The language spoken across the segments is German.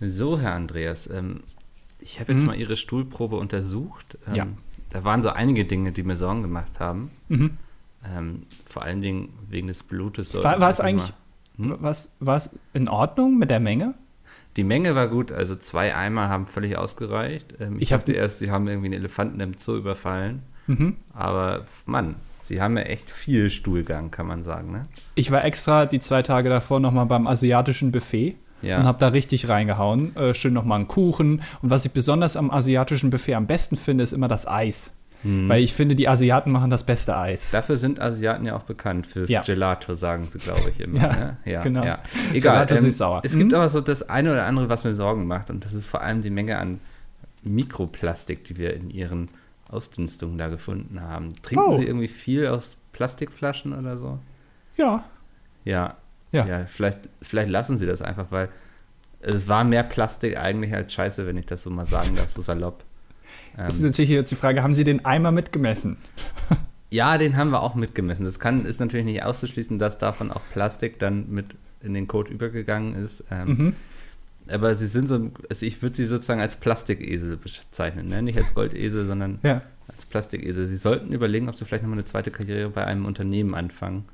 So, Herr Andreas, ähm, ich habe jetzt Mhm. mal Ihre Stuhlprobe untersucht. Ähm, Ja. Da waren so einige Dinge, die mir Sorgen gemacht haben. Mhm. Ähm, vor allen Dingen wegen des Blutes. War- war es eigentlich- Hm? Was, war es in Ordnung mit der Menge? Die Menge war gut, also zwei Eimer haben völlig ausgereicht. Ähm, ich Ich dachte erst, sie haben irgendwie einen Elefanten im Zoo überfallen. Mhm. Aber Mann, sie haben ja echt viel Stuhlgang, kann man sagen, ne? Ich war extra die zwei Tage davor nochmal beim asiatischen Buffet Ja. und habe da richtig reingehauen. Äh, schön nochmal einen Kuchen. Und was ich besonders am asiatischen Buffet am besten finde, ist immer das Eis. Hm. Weil ich finde, die Asiaten machen das beste Eis. Dafür sind Asiaten ja auch bekannt, fürs Ja. Gelato, sagen sie, glaube ich, immer. Ja, ne? ja genau. Ja. Egal, Gelato ähm, süß-sauer. es gibt Mhm. aber so das eine oder andere, was mir Sorgen macht, und das ist vor allem die Menge an Mikroplastik, die wir in ihren Ausdünstungen da gefunden haben. Trinken Oh. sie irgendwie viel aus Plastikflaschen oder so? Ja. Ja. Ja. Ja, vielleicht, vielleicht lassen sie das einfach, weil es war mehr Plastik eigentlich als Scheiße, wenn ich das so mal sagen darf, so salopp. Das ist Ähm, natürlich jetzt die Frage, haben Sie den Eimer mitgemessen? ja, den haben wir auch mitgemessen. Das kann, ist natürlich nicht auszuschließen, dass davon auch Plastik dann mit in den Code übergegangen ist. Ähm, Mhm. Aber sie sind so, also ich würde sie sozusagen als Plastikesel bezeichnen, ne? nicht als Goldesel, sondern Ja. als Plastikesel. Sie sollten überlegen, ob sie vielleicht nochmal eine zweite Karriere bei einem Unternehmen anfangen,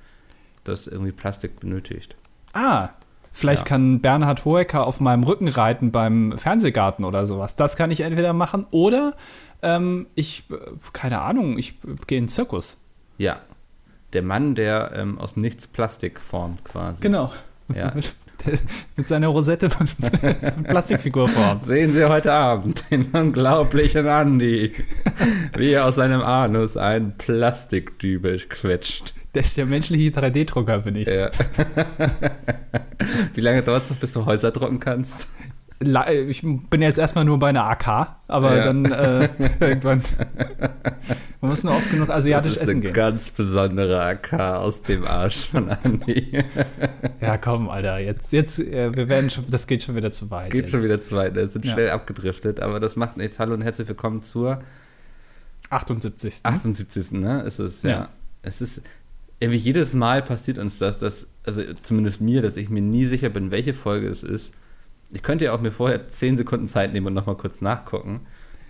das irgendwie Plastik benötigt. Ah, vielleicht Ja. kann Bernhard Hoeker auf meinem Rücken reiten beim Fernsehgarten oder sowas. Das kann ich entweder machen oder ähm, ich, äh, keine Ahnung, ich äh, gehe in den Zirkus. Ja, der Mann, der ähm, aus nichts Plastik formt quasi. Genau. Ja. mit, mit seiner Rosette von Plastikfigur formt. Sehen Sie heute Abend den unglaublichen Andi, wie er aus seinem Anus einen Plastikdübel quetscht. Das ist der menschliche 3D-Drucker, bin ich. Ja. Wie lange dauert es noch, bis du Häuser drucken kannst? Ich bin jetzt erstmal nur bei einer AK, aber Ja. dann äh, irgendwann. Man muss nur oft genug asiatisch das ist essen eine gehen. ganz besondere AK aus dem Arsch von Andi. Ja, komm, Alter, jetzt, jetzt, äh, wir werden schon, das geht schon wieder zu weit. Geht jetzt. schon wieder zu weit, ne? sind Ja. schnell abgedriftet, aber das macht nichts. Hallo und herzlich willkommen zur 78. 78. Ne? Ist es, ja. Ja. Es ist, irgendwie jedes Mal passiert uns das, dass, also zumindest mir, dass ich mir nie sicher bin, welche Folge es ist. Ich könnte ja auch mir vorher 10 Sekunden Zeit nehmen und nochmal kurz nachgucken.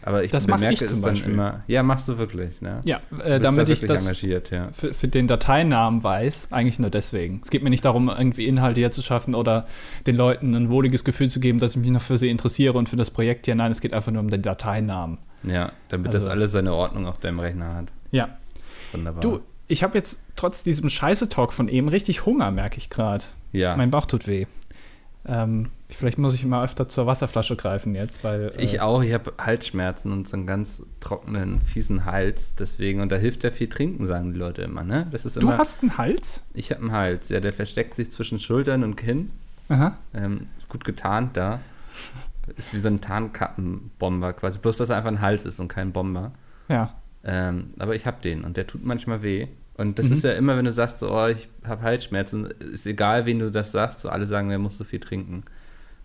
Aber ich Das bemerke ich zum es dann Beispiel. immer. Ja, machst du wirklich, ne? Ja, äh, damit da ich das engagiert, ja. für, für den Dateinamen weiß, eigentlich nur deswegen. Es geht mir nicht darum, irgendwie Inhalte hier zu schaffen oder den Leuten ein wohliges Gefühl zu geben, dass ich mich noch für sie interessiere und für das Projekt hier. Nein, es geht einfach nur um den Dateinamen. Ja, damit Also- das alles seine Ordnung auf deinem Rechner hat. Ja. Wunderbar. Du, ich habe jetzt trotz diesem Scheiße-Talk von eben richtig Hunger, merke ich gerade. ja. Mein Bauch tut weh. Ähm, vielleicht muss ich mal öfter zur Wasserflasche greifen jetzt, weil. äh, Ich auch, ich habe Halsschmerzen und so einen ganz trockenen, fiesen Hals. Deswegen, und da hilft ja viel trinken, sagen die Leute immer, ne? Das ist Du immer. hast einen Hals? ich habe einen Hals, ja, der versteckt sich zwischen Schultern und Kinn. Aha. Ähm, ist gut getarnt da. Ist wie so ein Tarnkappenbomber quasi. Bloß, dass er einfach ein Hals ist und kein Bomber. Ja. Ähm, aber ich habe den und der tut manchmal weh. Und das Mhm. ist ja immer, wenn du sagst, so, oh, ich habe Halsschmerzen, ist egal, wen du das sagst, so alle sagen, der muss so viel trinken.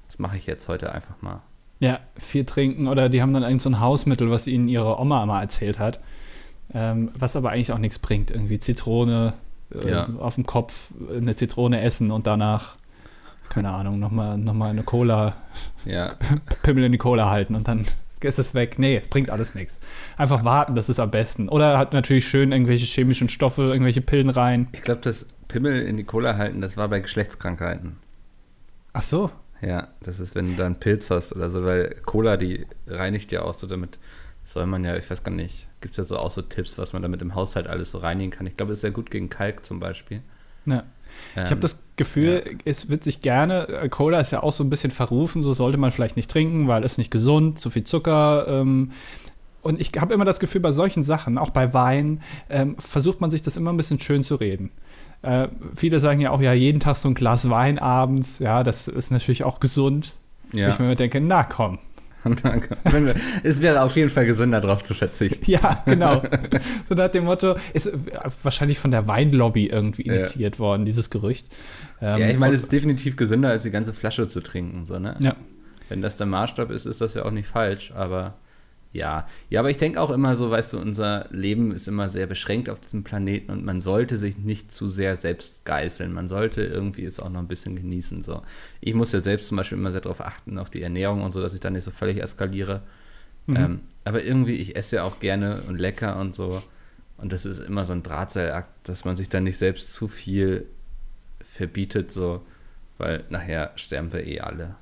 Das mache ich jetzt heute einfach mal. Ja, viel trinken oder die haben dann irgend so ein Hausmittel, was ihnen ihre Oma mal erzählt hat. Ähm, was aber eigentlich auch nichts bringt. Irgendwie Zitrone äh, Ja. auf dem Kopf, eine Zitrone essen und danach, keine Ahnung, nochmal noch mal eine Cola, Ja, Pimmel in die Cola halten und dann ist es weg. Nee, bringt alles nichts. Einfach warten, das ist am besten. Oder hat natürlich schön irgendwelche chemischen Stoffe, irgendwelche Pillen rein. ich glaube, das Pimmel in die Cola halten, das war bei Geschlechtskrankheiten. Ach so. Ja, das ist, wenn du da einen Pilz hast oder so, weil Cola, die reinigt ja auch so damit. Soll man ja, ich weiß gar nicht, gibt es ja so auch so Tipps, was man damit im Haushalt alles so reinigen kann. Ich glaube, es ist sehr gut gegen Kalk zum Beispiel. Ja. Ich habe Ähm, das Gefühl, es wird sich gerne, äh, Cola ist ja auch so ein bisschen verrufen, so sollte man vielleicht nicht trinken, weil es nicht gesund, zu viel Zucker. Ähm, und ich habe immer das Gefühl, bei solchen Sachen, auch bei Wein, ähm, versucht man sich das immer ein bisschen schön zu reden. Äh, viele sagen ja auch, ja, jeden Tag so ein Glas Wein abends, ja, das ist natürlich auch gesund. Ja. Ich mir denke, na komm. Danke. Es wäre auf jeden Fall gesünder, darauf zu verzichten. Ja, genau. so nach dem Motto, ist äh, wahrscheinlich von der Weinlobby irgendwie Ja. initiiert worden, dieses Gerücht. Ähm, ja, ich meine, es ist definitiv gesünder, als die ganze Flasche zu trinken. So, ne? ja. Wenn das der Maßstab ist, ist das ja auch nicht falsch, aber Ja, ja, aber ich denke auch immer so, weißt du, unser Leben ist immer sehr beschränkt auf diesem Planeten und man sollte sich nicht zu sehr selbst geißeln. Man sollte irgendwie es auch noch ein bisschen genießen. So. Ich muss ja selbst zum Beispiel immer sehr darauf achten, auf die Ernährung und so, dass ich da nicht so völlig eskaliere. Mhm. Ähm, aber irgendwie, ich esse ja auch gerne und lecker und so. Und das ist immer so ein Drahtseilakt, dass man sich dann nicht selbst zu viel verbietet, so, weil nachher sterben wir eh alle.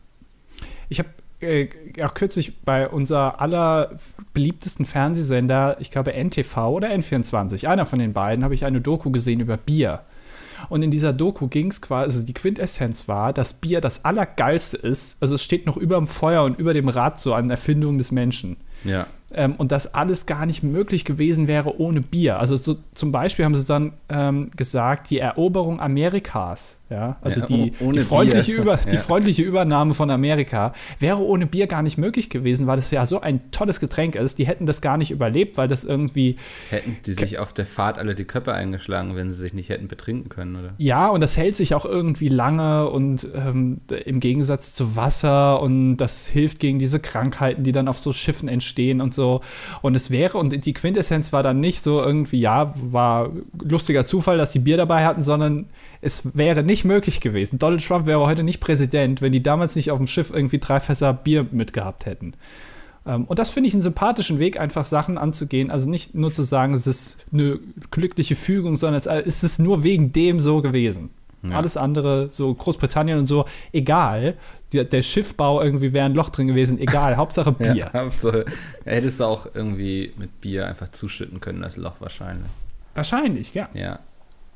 Ich habe äh, auch kürzlich bei unser aller beliebtesten Fernsehsender, ich glaube NTV oder N24, einer von den beiden, habe ich eine Doku gesehen über Bier. Und in dieser Doku ging es quasi, also die Quintessenz war, dass Bier das Allergeilste ist. Also es steht noch über dem Feuer und über dem Rad so an Erfindungen des Menschen. Ja. Ähm, und das alles gar nicht möglich gewesen wäre ohne Bier. Also so, zum Beispiel haben sie dann ähm, gesagt, die Eroberung Amerikas, ja, also ja, die, die, freundliche Über, ja. die freundliche Übernahme von Amerika wäre ohne Bier gar nicht möglich gewesen, weil das ja so ein tolles Getränk ist. Die hätten das gar nicht überlebt, weil das irgendwie. Hätten die sich auf der Fahrt alle die Köpfe eingeschlagen, wenn sie sich nicht hätten betrinken können, oder? Ja, und das hält sich auch irgendwie lange und ähm, im Gegensatz zu Wasser und das hilft gegen diese Krankheiten, die dann auf so Schiffen entstehen und so. Und es wäre, und die Quintessenz war dann nicht so irgendwie, ja, war lustiger Zufall, dass die Bier dabei hatten, sondern es wäre nicht möglich gewesen. Donald Trump wäre heute nicht Präsident, wenn die damals nicht auf dem Schiff irgendwie drei Fässer Bier mitgehabt hätten. Ähm, und das finde ich einen sympathischen Weg, einfach Sachen anzugehen. Also nicht nur zu sagen, es ist eine glückliche Fügung, sondern es ist nur wegen dem so gewesen. Ja. Alles andere, so Großbritannien und so, egal. Der, Schiffbau irgendwie wäre ein Loch drin gewesen, egal. Hauptsache Bier. Ja, Hauptsache, hättest du auch irgendwie mit Bier einfach zuschütten können, das Loch wahrscheinlich. Wahrscheinlich, ja. Ja.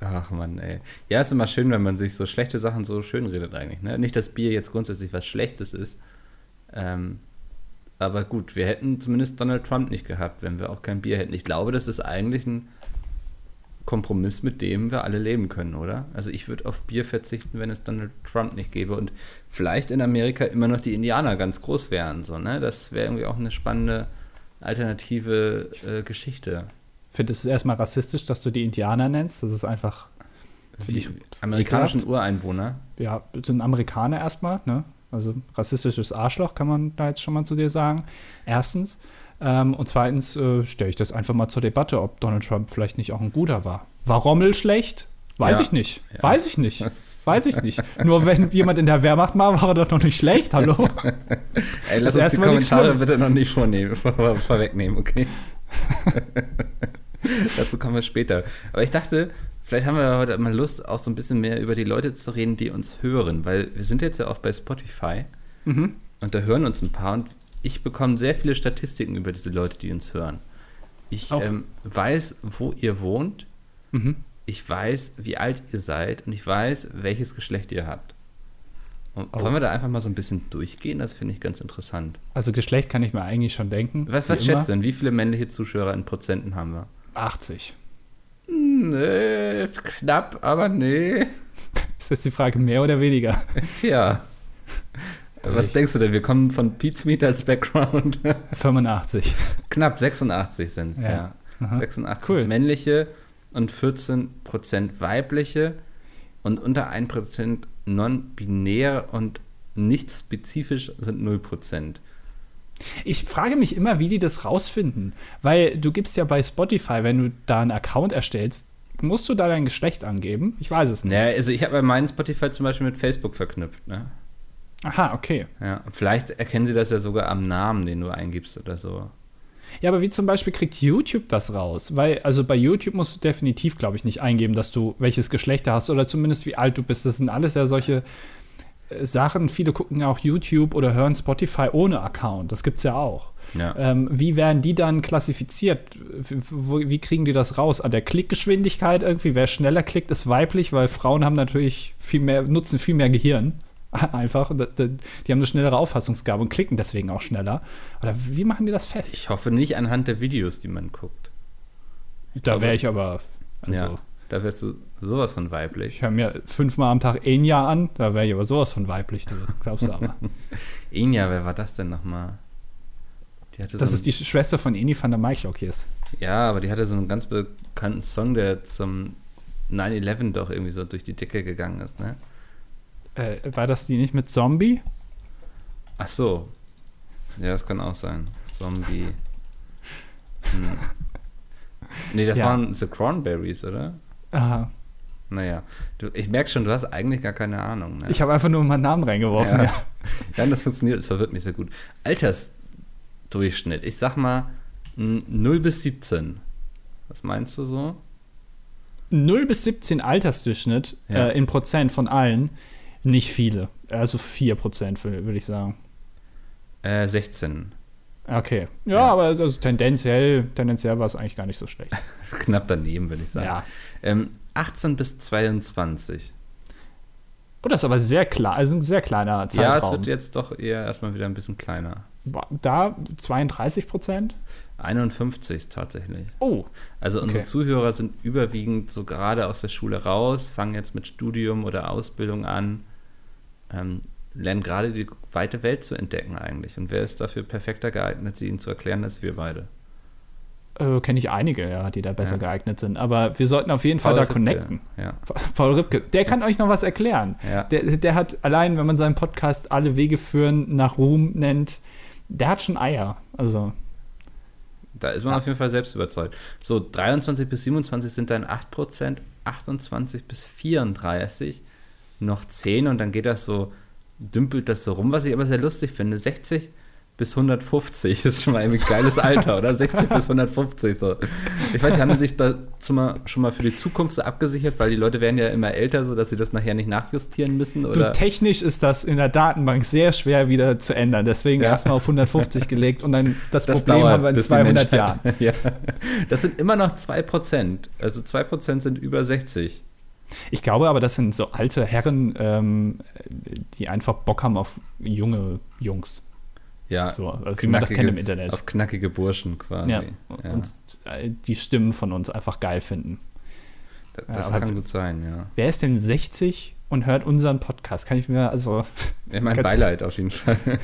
Ach man, ey. Ja, ist immer schön, wenn man sich so schlechte Sachen so schön redet eigentlich. Ne? Nicht, dass Bier jetzt grundsätzlich was Schlechtes ist. Ähm, aber gut, wir hätten zumindest Donald Trump nicht gehabt, wenn wir auch kein Bier hätten. Ich glaube, das ist eigentlich ein Kompromiss, mit dem wir alle leben können, oder? Also ich würde auf Bier verzichten, wenn es Donald Trump nicht gäbe und vielleicht in Amerika immer noch die Indianer ganz groß wären, so, ne? Das wäre irgendwie auch eine spannende alternative äh, Geschichte. Ich finde es erstmal rassistisch, dass du die Indianer nennst. Das ist einfach. Die amerikanischen Ureinwohner. Ja, sind Amerikaner erstmal, ne? Also rassistisches Arschloch kann man da jetzt schon mal zu dir sagen. Erstens. Ähm, und zweitens äh, stelle ich das einfach mal zur Debatte, ob Donald Trump vielleicht nicht auch ein guter war. War Rommel schlecht? Weiß ja. ich nicht. Ja. Weiß ich nicht. Weiß ich nicht. Nur wenn jemand in der Wehrmacht war, war er doch noch nicht schlecht. Hallo? Ey, lass das uns die Kommentare bitte noch nicht vornehmen, vor, vorwegnehmen, okay? Dazu kommen wir später. Aber ich dachte, vielleicht haben wir heute mal Lust, auch so ein bisschen mehr über die Leute zu reden, die uns hören, weil wir sind jetzt ja auch bei Spotify mhm. und da hören uns ein paar und ich bekomme sehr viele Statistiken über diese Leute, die uns hören. Ich ähm, weiß, wo ihr wohnt. Mhm. Ich weiß, wie alt ihr seid und ich weiß, welches Geschlecht ihr habt. Und wollen wir da einfach mal so ein bisschen durchgehen? Das finde ich ganz interessant. Also Geschlecht kann ich mir eigentlich schon denken. Was, was schätzt du denn? Wie viele männliche Zuschauer in Prozenten haben wir? 80. Nee, knapp, aber nee. Ist jetzt die Frage mehr oder weniger? Tja. Was ich denkst du denn? Wir kommen von Pete's Meat als Background. 85. Knapp 86 sind es, ja. ja. 86 cool. männliche und 14% weibliche und unter 1% non-binär und nicht spezifisch sind 0%. Ich frage mich immer, wie die das rausfinden. Weil du gibst ja bei Spotify, wenn du da einen Account erstellst, musst du da dein Geschlecht angeben? Ich weiß es nicht. Ja, also ich habe bei meinem Spotify zum Beispiel mit Facebook verknüpft, ne? Aha, okay. Ja, vielleicht erkennen sie das ja sogar am Namen, den du eingibst oder so. Ja, aber wie zum Beispiel kriegt YouTube das raus? Weil, also bei YouTube musst du definitiv, glaube ich, nicht eingeben, dass du welches Geschlecht hast oder zumindest wie alt du bist. Das sind alles ja solche äh, Sachen. Viele gucken ja auch YouTube oder hören Spotify ohne Account. Das gibt es ja auch. Ja. Ähm, wie werden die dann klassifiziert? Wie, wie kriegen die das raus? An der Klickgeschwindigkeit irgendwie? Wer schneller klickt, ist weiblich, weil Frauen haben natürlich viel mehr, nutzen viel mehr Gehirn. Einfach. Die haben eine schnellere Auffassungsgabe und klicken deswegen auch schneller. Oder wie machen die das fest? Ich hoffe nicht anhand der Videos, die man guckt. Ich da wäre ich aber. Also, ja, da wärst du sowas von weiblich. Ich höre mir fünfmal am Tag Enya an, da wäre ich aber sowas von weiblich, du glaubst du aber. Enya, wer war das denn nochmal? das so ist die Schwester von Eni van der Maiklok Ja, aber die hatte so einen ganz bekannten Song, der zum 9-11 doch irgendwie so durch die Decke gegangen ist, ne? Äh, war das die nicht mit Zombie? Ach so. Ja, das kann auch sein. Zombie. Hm. Nee, das Ja. waren The Cranberries, oder? Aha. Naja, du, ich merke schon, du hast eigentlich gar keine Ahnung. Ne? Ich habe einfach nur meinen Namen reingeworfen. Ja. Ja. Ja, das funktioniert, das verwirrt mich sehr gut. Altersdurchschnitt, ich sag mal m, 0 bis 17. Was meinst du so? 0 bis 17 Altersdurchschnitt Ja. äh, in Prozent von allen, nicht viele. Also 4 Prozent, wür- würde ich sagen. Äh, 16. Okay. Ja, Ja. aber also tendenziell, tendenziell war es eigentlich gar nicht so schlecht. Knapp daneben, würde ich sagen. Ja. Ähm, 18 bis 22. Oh, das ist aber sehr klar, also ein sehr kleiner Ja, es Zeitraum. wird jetzt doch eher erstmal wieder ein bisschen kleiner. Da 32 Prozent? 51 tatsächlich. Oh, Also unsere Okay. Zuhörer sind überwiegend so gerade aus der Schule raus, fangen jetzt mit Studium oder Ausbildung an, ähm, lernen gerade die weite Welt zu entdecken eigentlich. Und wer ist dafür perfekter geeignet, sie ihnen zu erklären, als wir beide? äh, kenne ich einige, ja, die da besser Ja. geeignet sind. Aber wir sollten auf jeden Fall da Ripke, connecten. Ja. Paul Ripke, der kann euch noch was erklären. ja. Der, der hat allein, wenn man seinen Podcast Alle Wege führen nach Ruhm nennt, der hat schon Eier. Also, Da ist man auf jeden Fall selbst überzeugt. So, 23 bis 27 sind dann 8%, 28 bis 34 noch 10 und dann geht das so, dümpelt das so rum, was ich aber sehr lustig finde. 60 bis 150 ist schon mal ein geiles Alter, oder? 60 bis 150 so. Ich weiß haben sie sich da schon mal, schon mal für die Zukunft so abgesichert, weil die Leute werden ja immer älter, so dass sie das nachher nicht nachjustieren müssen, du, oder? technisch ist das in der Datenbank sehr schwer wieder zu ändern. Deswegen Ja. erstmal auf 150 gelegt und dann das, Das Problem dauert, haben wir in bis die 200 Jahren. Ja. Das sind immer noch 2%. Also 2% sind über 60. Ich glaube aber, das sind so alte Herren, ähm, die einfach Bock haben auf junge Jungs. Ja, So, also wie man das kennt im Internet. auf knackige Burschen quasi. Ja, Ja. und äh, die Stimmen von uns einfach geil finden. D- Ja, das aber kann gut sein, ja. Wer ist denn 60 und hört unseren Podcast? Kann ich mir, also, Ich mein Beileid auf jeden Fall.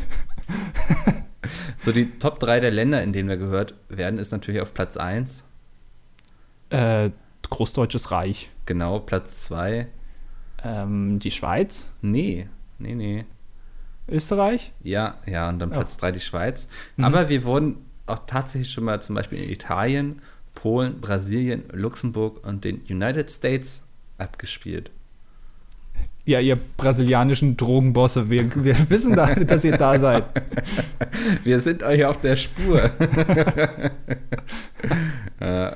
so, die Top 3 der Länder, in denen wir gehört werden, ist natürlich auf Platz 1. äh, Großdeutsches Reich. Genau, Platz 2. Ähm, die Schweiz, Nee, nee, nee. Österreich. Ja, ja, und dann Oh. Platz 3 die Schweiz. Mhm. Aber wir wurden auch tatsächlich schon mal zum Beispiel in Italien, Polen, Brasilien, Luxemburg und den United States abgespielt. Ja, ihr brasilianischen Drogenbosse, wir, wir wissen, da, dass ihr da seid. Wir sind euch auf der Spur. äh,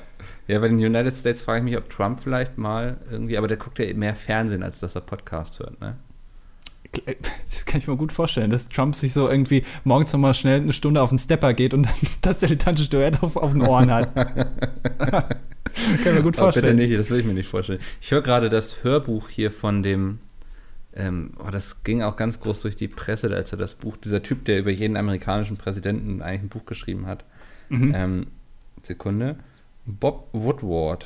ja, bei den United States frage ich mich, ob Trump vielleicht mal irgendwie, aber der guckt ja mehr Fernsehen, als dass er Podcast hört, ne? Das kann ich mir gut vorstellen, dass Trump sich so irgendwie morgens nochmal schnell eine Stunde auf den Stepper geht und dann das dilettantische Duett auf, auf den Ohren hat. kann ich mir gut Aber bitte vorstellen. nicht, das will ich mir nicht vorstellen. Ich höre gerade das Hörbuch hier von dem, ähm, oh, das ging auch ganz groß durch die Presse, als er das Buch, dieser Typ, der über jeden amerikanischen Präsidenten eigentlich ein Buch geschrieben hat. Mhm. Ähm, Sekunde. Bob Woodward.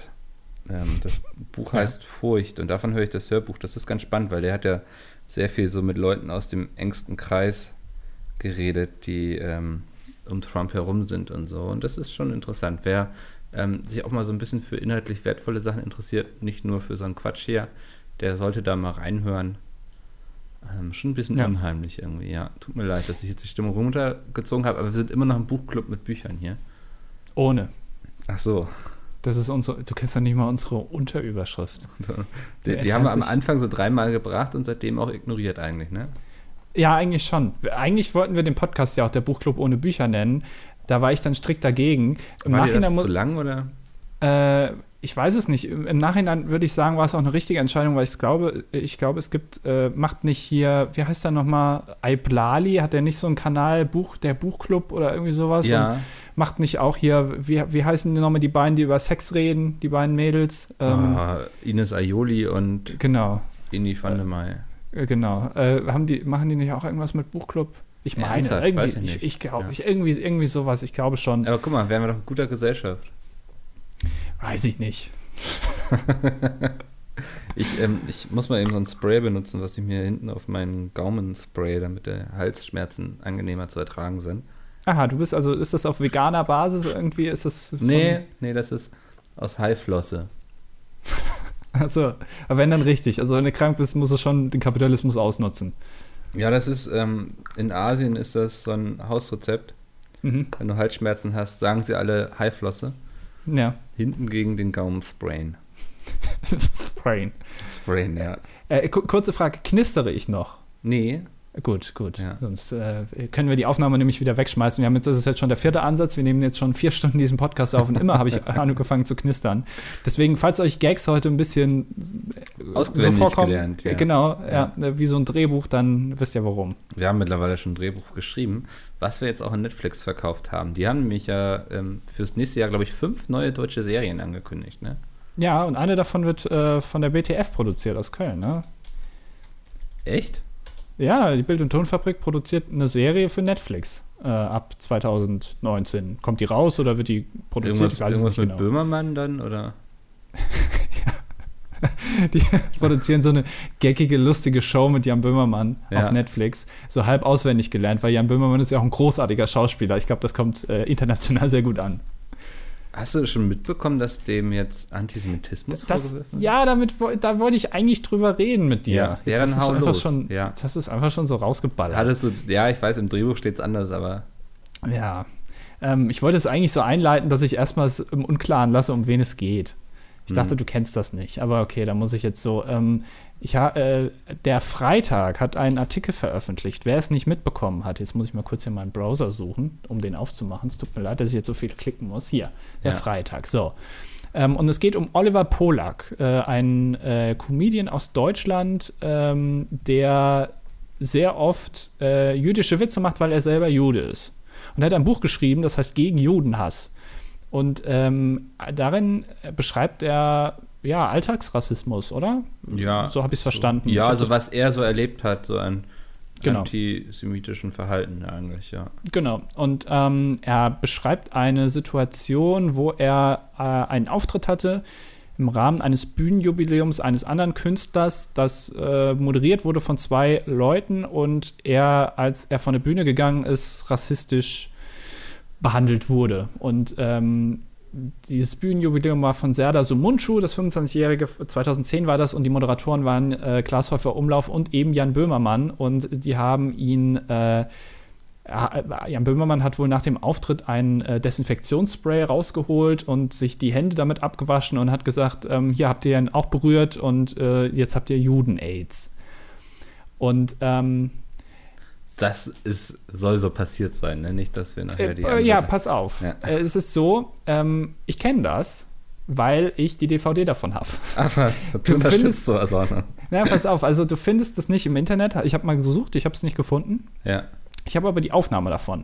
Ähm, das Buch Ja. heißt Furcht und davon höre ich das Hörbuch. Das ist ganz spannend, weil der hat ja sehr viel so mit Leuten aus dem engsten Kreis geredet, die ähm, um Trump herum sind und so. Und das ist schon interessant. Wer ähm, sich auch mal so ein bisschen für inhaltlich wertvolle Sachen interessiert, nicht nur für so einen Quatsch hier, der sollte da mal reinhören. Ähm, schon ein bisschen Ja. unheimlich irgendwie, ja. Tut mir leid, dass ich jetzt die Stimmung runtergezogen habe, aber wir sind immer noch ein Buchclub mit Büchern hier. Ohne. Ach so. Das ist unsere, du kennst doch nicht mal unsere Unterüberschrift. Die, die haben wir am Anfang so dreimal gebracht und seitdem auch ignoriert eigentlich, ne? Ja, eigentlich schon. Eigentlich wollten wir den Podcast ja auch der Buchclub ohne Bücher nennen. Da war ich dann strikt dagegen. Im War das Nachhinein mu- zu lang oder? Äh, ich weiß es nicht. Im im Nachhinein würde ich sagen, war es auch eine richtige Entscheidung, weil ich glaube, ich glaube, es gibt, äh, macht nicht hier, wie heißt der nochmal, Aiblali, hat der nicht so einen Kanal, Buch, der Buchclub oder irgendwie sowas? Und Ja. Macht nicht auch hier, wie, wie heißen die nochmal die beiden, die über Sex reden, die beiden Mädels? Ähm, Ah, Ines Aioli und Genau, Ini van der May. äh, genau. Äh, haben die, machen die nicht auch irgendwas mit Buchclub? Ich meine, ernsthaft, irgendwie, weiß ich ich, ich glaube, Ja. ich, irgendwie, irgendwie sowas, ich glaube schon. Aber guck mal, wären wir doch in guter Gesellschaft. Weiß ich nicht. Ich, ähm, ich muss mal eben so ein Spray benutzen, was ich mir hinten auf meinen Gaumen spray, damit der Halsschmerzen angenehmer zu ertragen sind. Aha, du bist also, ist das auf veganer Basis irgendwie? Ist das Nee, nee, das ist aus Haiflosse. Also, aber wenn dann richtig. Also, wenn du krank bist, musst du schon den Kapitalismus ausnutzen. Ja, das ist, ähm, in Asien ist das so ein Hausrezept. Mhm. Wenn du Halsschmerzen hast, sagen sie alle Haiflosse. Ja. Hinten gegen den Gaumen sprayen. sprayen. Sprayen, ja. Äh, kurze Frage, knistere ich noch? Nee. Gut, gut. Ja. Sonst äh, können wir die Aufnahme nämlich wieder wegschmeißen. Wir haben jetzt, das ist jetzt schon der vierte Ansatz. Wir nehmen jetzt schon vier Stunden diesen Podcast auf und immer habe ich angefangen zu knistern. Deswegen, falls euch Gags heute ein bisschen Auswendig so vorkommen, gelernt, ja. genau, ja. ja. wie so ein Drehbuch, dann wisst ihr warum. Wir haben mittlerweile schon ein Drehbuch geschrieben, was wir jetzt auch in Netflix verkauft haben. Die haben nämlich ja ähm, fürs nächste Jahr, glaube ich, fünf neue deutsche Serien angekündigt, ne? Ja, und eine davon wird äh, von der BTF produziert aus Köln, ne? Echt? Ja, die Bild- und Tonfabrik produziert eine Serie für Netflix äh, ab 2019. Kommt die raus oder wird die produziert? Irgendwas, irgendwas mit genau. Böhmermann dann oder? die produzieren so eine geckige, lustige Show mit Jan Böhmermann ja. auf Netflix. So halb auswendig gelernt, weil Jan Böhmermann ist ja auch ein großartiger Schauspieler. Ich glaube, das kommt äh, international sehr gut an. Hast du schon mitbekommen, dass dem jetzt Antisemitismus das, vorgeworfen Ja, damit, da wollte ich eigentlich drüber reden mit dir. Ja, jetzt, ja, hast hau Schon, ja. jetzt hast du es einfach schon so rausgeballert. Hattest du, ja, ich weiß, im Drehbuch steht es anders, aber. Ja. Ähm, ich wollte es eigentlich so einleiten, dass ich erstmal es im Unklaren lasse, um wen es geht. Ich dachte, mhm. du kennst das nicht, aber okay, da muss ich jetzt so. Ähm, ich, äh, der Freitag hat einen Artikel veröffentlicht. Wer es nicht mitbekommen hat, jetzt muss ich mal kurz in meinen Browser suchen, um den aufzumachen. Es tut mir leid, dass ich jetzt so viel klicken muss. Hier, der ja. Freitag. So. Ähm, und es geht um Oliver Polak, äh, ein äh, Comedian aus Deutschland, ähm, der sehr oft äh, jüdische Witze macht, weil er selber Jude ist. Und er hat ein Buch geschrieben, das heißt Gegen Judenhass. Und ähm, darin beschreibt er ja, Alltagsrassismus, oder? Ja. So habe ich es verstanden. Ja, also was er so erlebt hat, so ein genau. antisemitischen Verhalten eigentlich, ja. Genau. Und ähm, er beschreibt eine Situation, wo er äh, einen Auftritt hatte im Rahmen eines Bühnenjubiläums eines anderen Künstlers, das äh, moderiert wurde von zwei Leuten und er, als er von der Bühne gegangen ist, rassistisch behandelt wurde. Und ähm, dieses Bühnenjubiläum war von Serda Sumunchu, das 25-jährige, 2010 war das, und die Moderatoren waren äh, Klaas Häufer Umlauf und eben Jan Böhmermann. Und die haben ihn, äh, Jan Böhmermann hat wohl nach dem Auftritt ein äh, Desinfektionsspray rausgeholt und sich die Hände damit abgewaschen und hat gesagt, ähm, hier habt ihr ihn auch berührt und äh, jetzt habt ihr Juden-Aids. Und ähm, das ist, soll so passiert sein, ne? nicht, dass wir nachher die. Äh, ja, pass auf. Ja. Äh, es ist so, ähm, ich kenne das, weil ich die DVD davon habe. Was, du, du findest so also. Na, pass auf, also du findest es nicht im Internet. Ich habe mal gesucht, ich habe es nicht gefunden. Ja. Ich habe aber die Aufnahme davon.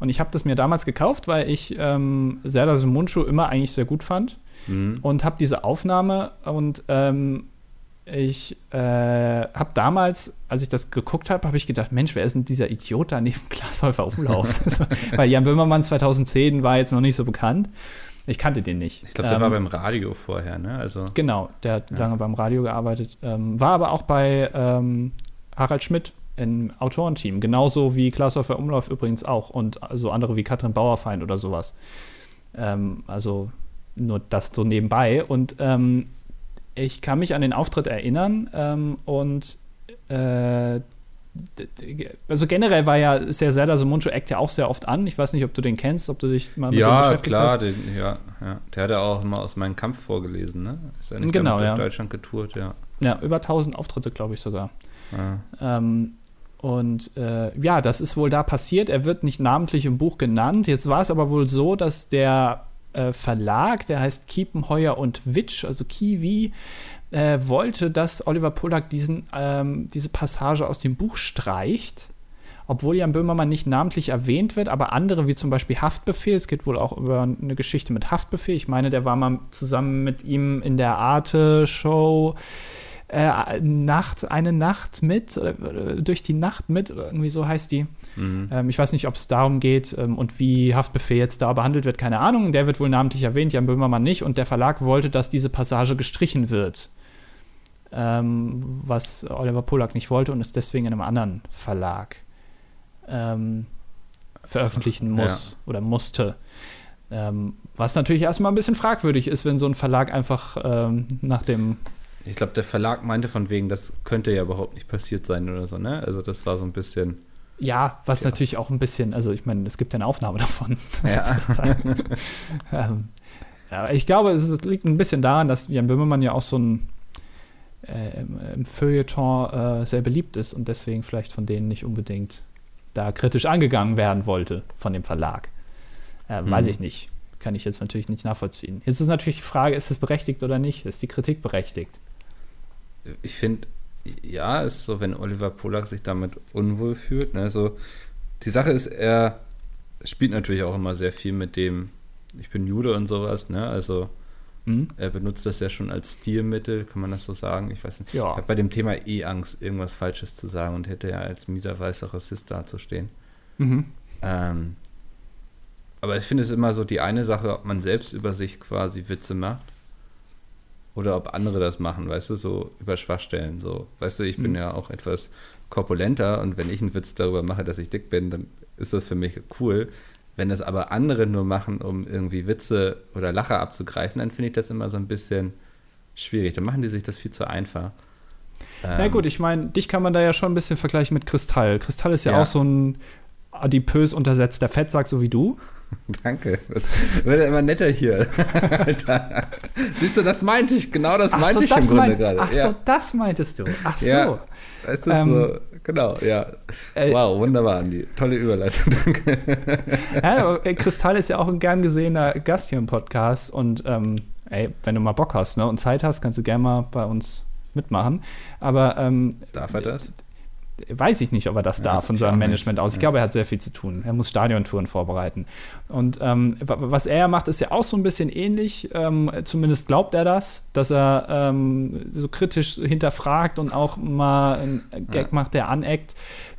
Und ich habe das mir damals gekauft, weil ich ähm, Zelda Mundschuh immer eigentlich sehr gut fand. Mhm. Und habe diese Aufnahme und ähm, ich äh, habe damals, als ich das geguckt habe, habe ich gedacht, Mensch, wer ist denn dieser Idiot da neben Glashäufer Umlauf? Weil Jan Böhmermann 2010 war jetzt noch nicht so bekannt. Ich kannte den nicht. Ich glaube, der ähm, war beim Radio vorher, ne? Also, genau, der hat ja. lange beim Radio gearbeitet. Ähm, war aber auch bei ähm, Harald Schmidt im Autorenteam. Genauso wie Glashäufer Umlauf übrigens auch. Und so andere wie Katrin Bauerfeind oder sowas. Ähm, also nur das so nebenbei. Und ähm, ich kann mich an den Auftritt erinnern ähm, und äh, also generell war ja sehr sehr also Muncho Act ja auch sehr oft an. Ich weiß nicht, ob du den kennst, ob du dich mal mit ja, dem beschäftigt klar, hast. Den, ja, ja, der hat ja auch mal aus meinem Kampf vorgelesen, ne? Ist ja nicht genau, ja. Deutschland getourt, ja. Ja, über 1000 Auftritte, glaube ich sogar. Ah. Ähm, und äh, ja, das ist wohl da passiert. Er wird nicht namentlich im Buch genannt. Jetzt war es aber wohl so, dass der äh, Verlag, der heißt Kiepenheuer und Witsch, also Kiwi, äh, wollte, dass Oliver Pollack diesen, ähm, diese Passage aus dem Buch streicht. Obwohl Jan Böhmermann nicht namentlich erwähnt wird, aber andere, wie zum Beispiel Haftbefehl, es geht wohl auch über eine Geschichte mit Haftbefehl. Ich meine, der war mal zusammen mit ihm in der Arte-Show äh, Nacht, eine Nacht mit, äh, durch die Nacht mit, irgendwie so heißt die. Mhm. Ähm, ich weiß nicht, ob es darum geht ähm, und wie Haftbefehl jetzt da behandelt wird, keine Ahnung. Der wird wohl namentlich erwähnt, Jan Böhmermann nicht. Und der Verlag wollte, dass diese Passage gestrichen wird. Ähm, was Oliver Polak nicht wollte und es deswegen in einem anderen Verlag ähm, veröffentlichen muss ja. oder musste. Ähm, was natürlich erstmal ein bisschen fragwürdig ist, wenn so ein Verlag einfach ähm, nach dem ich glaube, der Verlag meinte von wegen, das könnte ja überhaupt nicht passiert sein oder so, ne? Also das war so ein bisschen. Ja, was ja. natürlich auch ein bisschen, also ich meine, es gibt ja eine Aufnahme davon. Ja. ähm, ja, ich glaube, es liegt ein bisschen daran, dass Jan Böhmermann ja auch so ein äh, im, Feuilleton äh, sehr beliebt ist und deswegen vielleicht von denen nicht unbedingt da kritisch angegangen werden wollte von dem Verlag. Äh, mhm. Weiß ich nicht. Kann ich jetzt natürlich nicht nachvollziehen. Jetzt ist natürlich die Frage, ist es berechtigt oder nicht? Ist die Kritik berechtigt? Ich finde, ja, ist so, wenn Oliver Polak sich damit unwohl fühlt. Ne? So, die Sache ist, er spielt natürlich auch immer sehr viel mit dem, ich bin Jude und sowas, ne? Also mhm. er benutzt das ja schon als Stilmittel, kann man das so sagen? Ich weiß nicht. Ja. Ich habe bei dem Thema eh Angst, irgendwas Falsches zu sagen und hätte ja als mieser weißer Rassist dazustehen. Mhm. Ähm, aber ich finde es immer so die eine Sache, ob man selbst über sich quasi Witze macht oder ob andere das machen, weißt du, so über Schwachstellen. So, weißt du, ich bin mhm. ja auch etwas korpulenter und wenn ich einen Witz darüber mache, dass ich dick bin, dann ist das für mich cool. Wenn das aber andere nur machen, um irgendwie Witze oder Lacher abzugreifen, dann finde ich das immer so ein bisschen schwierig. Dann machen die sich das viel zu einfach. Na ähm, gut, ich meine, dich kann man da ja schon ein bisschen vergleichen mit Kristall. Kristall ist ja, ja. auch so ein adipös untersetzter Fettsack, so wie du. Danke. Das wird ja immer netter hier. Alter. Siehst du, das meinte ich. Genau das Ach meinte so, ich im Grunde gerade. Ach ja. so, das meintest du. Ach so. Ja, weißt du, ähm, so, genau, ja. Äh, wow, wunderbar, Andi. Tolle Überleitung, danke. Ja, Kristall ist ja auch ein gern gesehener Gast hier im Podcast. Und ähm, ey, wenn du mal Bock hast ne, und Zeit hast, kannst du gerne mal bei uns mitmachen. Aber ähm, Darf er das? Weiß ich nicht, ob er das ja, darf von seinem Management aus. Ich glaube, er hat sehr viel zu tun. Er muss Stadiontouren vorbereiten. Und ähm, was er macht, ist ja auch so ein bisschen ähnlich. Ähm, zumindest glaubt er das, dass er ähm, so kritisch hinterfragt und auch mal einen Gag ja. macht, der aneckt.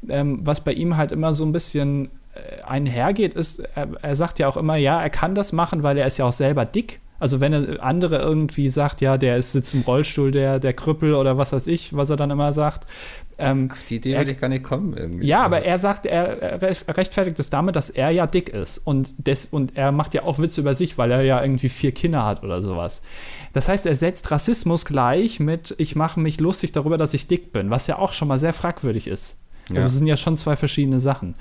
Ähm, was bei ihm halt immer so ein bisschen äh, einhergeht, ist, er, er sagt ja auch immer, ja, er kann das machen, weil er ist ja auch selber dick also wenn er andere irgendwie sagt, ja, der ist, sitzt im Rollstuhl, der, der Krüppel oder was weiß ich, was er dann immer sagt. Ähm, Auf die Idee er, will ich gar nicht kommen. Irgendwie. Ja, aber er sagt, er, er rechtfertigt es damit, dass er ja dick ist. Und, des, und er macht ja auch Witze über sich, weil er ja irgendwie vier Kinder hat oder sowas. Das heißt, er setzt Rassismus gleich mit, ich mache mich lustig darüber, dass ich dick bin, was ja auch schon mal sehr fragwürdig ist. Ja. Also es sind ja schon zwei verschiedene Sachen.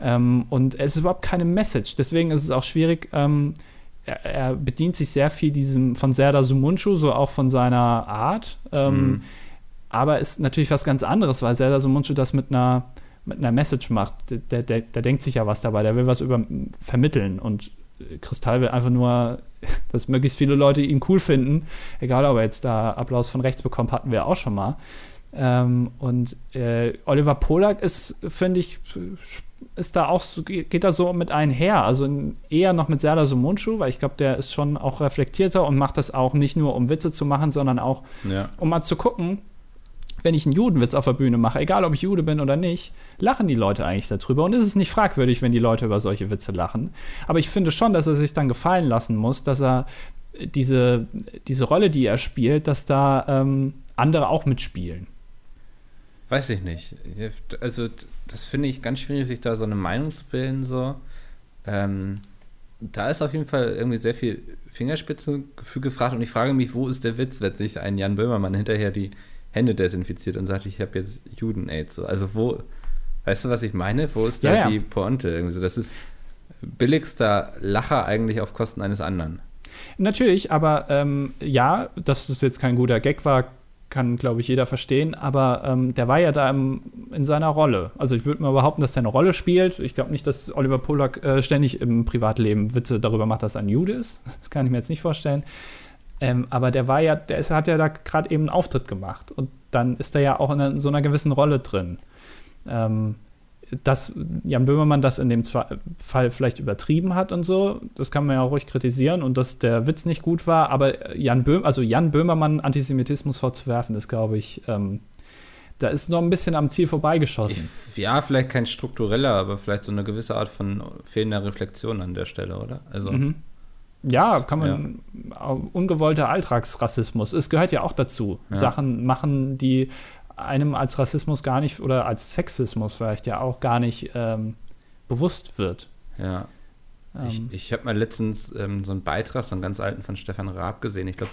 Ähm, und es ist überhaupt keine Message. Deswegen ist es auch schwierig, ähm, er, er, bedient sich sehr viel diesem von Serdar Sumunchu, so auch von seiner Art. Ähm, mhm. Aber ist natürlich was ganz anderes, weil Serdar Sumunchu das mit einer, mit einer Message macht. Der, der, der denkt sich ja was dabei, der will was über vermitteln. Und Kristall will einfach nur, dass möglichst viele Leute ihn cool finden. Egal, ob er jetzt da Applaus von rechts bekommt, hatten wir auch schon mal. Ähm, und äh, Oliver Polak ist, finde ich, ist da auch so, geht da so mit einher. Also eher noch mit Serdar Sumunchu, weil ich glaube, der ist schon auch reflektierter und macht das auch nicht nur, um Witze zu machen, sondern auch, ja. um mal zu gucken, wenn ich einen Judenwitz auf der Bühne mache, egal ob ich Jude bin oder nicht, lachen die Leute eigentlich darüber. Und es ist nicht fragwürdig, wenn die Leute über solche Witze lachen. Aber ich finde schon, dass er sich dann gefallen lassen muss, dass er diese, diese Rolle, die er spielt, dass da ähm, andere auch mitspielen. Weiß ich nicht. Also, das finde ich ganz schwierig, sich da so eine Meinung zu bilden. So. Ähm, da ist auf jeden Fall irgendwie sehr viel Fingerspitzengefühl gefragt und ich frage mich, wo ist der Witz, wenn sich ein Jan Böhmermann hinterher die Hände desinfiziert und sagt, ich habe jetzt Juden-Aids. So. Also, wo, weißt du, was ich meine? Wo ist da ja, ja. die Pointe? Irgendwie so, das ist billigster Lacher eigentlich auf Kosten eines anderen. Natürlich, aber ähm, ja, dass das jetzt kein guter Gag war, kann, glaube ich, jeder verstehen, aber ähm, der war ja da im, in seiner Rolle. Also ich würde mal behaupten, dass der eine Rolle spielt. Ich glaube nicht, dass Oliver Polak äh, ständig im Privatleben Witze darüber macht, dass er ein Jude ist. Das kann ich mir jetzt nicht vorstellen. Ähm, aber der war ja, der ist, hat ja da gerade eben einen Auftritt gemacht und dann ist er ja auch in, in so einer gewissen Rolle drin. Ähm, dass Jan Böhmermann das in dem Fall vielleicht übertrieben hat und so, das kann man ja auch ruhig kritisieren und dass der Witz nicht gut war, aber Jan, Böhm, also Jan Böhmermann Antisemitismus vorzuwerfen, ist, glaube ich, ähm, da ist noch ein bisschen am Ziel vorbeigeschossen. Ich, ja, vielleicht kein struktureller, aber vielleicht so eine gewisse Art von fehlender Reflexion an der Stelle, oder? Also. Mhm. Ja, kann man. Ja. Ungewollter Alltagsrassismus. Es gehört ja auch dazu. Ja. Sachen machen, die einem als Rassismus gar nicht oder als Sexismus vielleicht ja auch gar nicht ähm, bewusst wird. Ja. Ähm. Ich, ich habe mal letztens ähm, so einen Beitrag, so einen ganz alten von Stefan Raab gesehen. Ich glaube,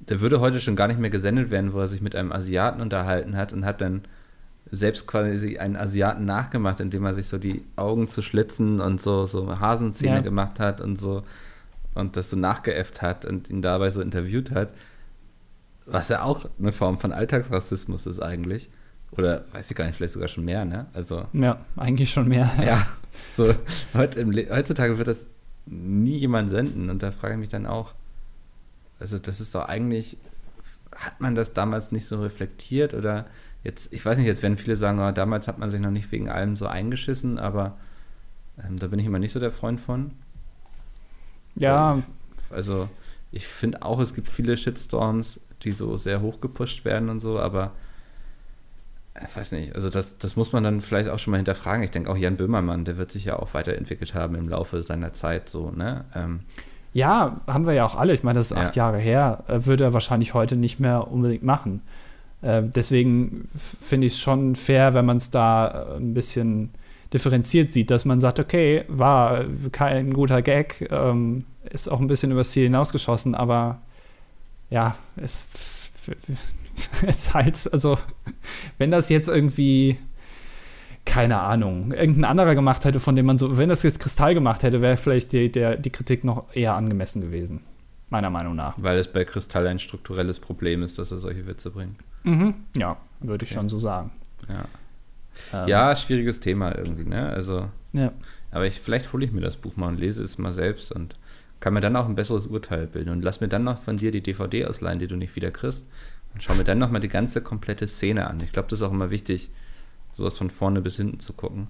der würde heute schon gar nicht mehr gesendet werden, wo er sich mit einem Asiaten unterhalten hat und hat dann selbst quasi einen Asiaten nachgemacht, indem er sich so die Augen zu schlitzen und so, so Hasenzähne Ja. gemacht hat und so und das so nachgeäfft hat und ihn dabei so interviewt hat. Was ja auch eine Form von Alltagsrassismus ist eigentlich. Oder weiß ich gar nicht, vielleicht sogar schon mehr, ne? Also, Ja, eigentlich schon mehr. ja, so heutzutage wird das nie jemand senden und da frage ich mich dann auch, also das ist doch eigentlich, hat man das damals nicht so reflektiert oder jetzt, ich weiß nicht, jetzt werden viele sagen, oh, damals hat man sich noch nicht wegen allem so eingeschissen, aber ähm, da bin ich immer nicht so der Freund von. Ja, Also ich finde auch, es gibt viele Shitstorms, die so sehr hoch gepusht werden und so, aber äh, ich weiß nicht, also das, das muss man dann vielleicht auch schon mal hinterfragen. Ich denke auch Jan Böhmermann, der wird sich ja auch weiterentwickelt haben im Laufe seiner Zeit so, ne? Ähm, Ja, haben wir ja auch alle. Ich meine, das ist Ja. acht Jahre her. Äh, Würde er wahrscheinlich heute nicht mehr unbedingt machen. Äh, deswegen finde ich es schon fair, wenn man es da äh, ein bisschen differenziert sieht, dass man sagt, okay, war kein guter Gag, ähm, ist auch ein bisschen übers Ziel hinausgeschossen, aber ja, es ist halt, also wenn das jetzt irgendwie keine Ahnung, irgendein anderer gemacht hätte, von dem man so, wenn das jetzt Kristall gemacht hätte, wäre vielleicht die, der, die Kritik noch eher angemessen gewesen. Meiner Meinung nach. weil es bei Kristall ein strukturelles Problem ist, dass er solche Witze bringt. Mhm. Ja, würde ich Okay. schon so sagen. Ja. Ähm, ja, schwieriges Thema irgendwie, ne? Also, Ja. aber ich, vielleicht hole ich mir das Buch mal und lese es mal selbst und kann mir dann auch ein besseres Urteil bilden und lass mir dann noch von dir die DVD ausleihen, die du nicht wieder kriegst und schau mir dann noch mal die ganze komplette Szene an. Ich glaube, das ist auch immer wichtig, sowas von vorne bis hinten zu gucken.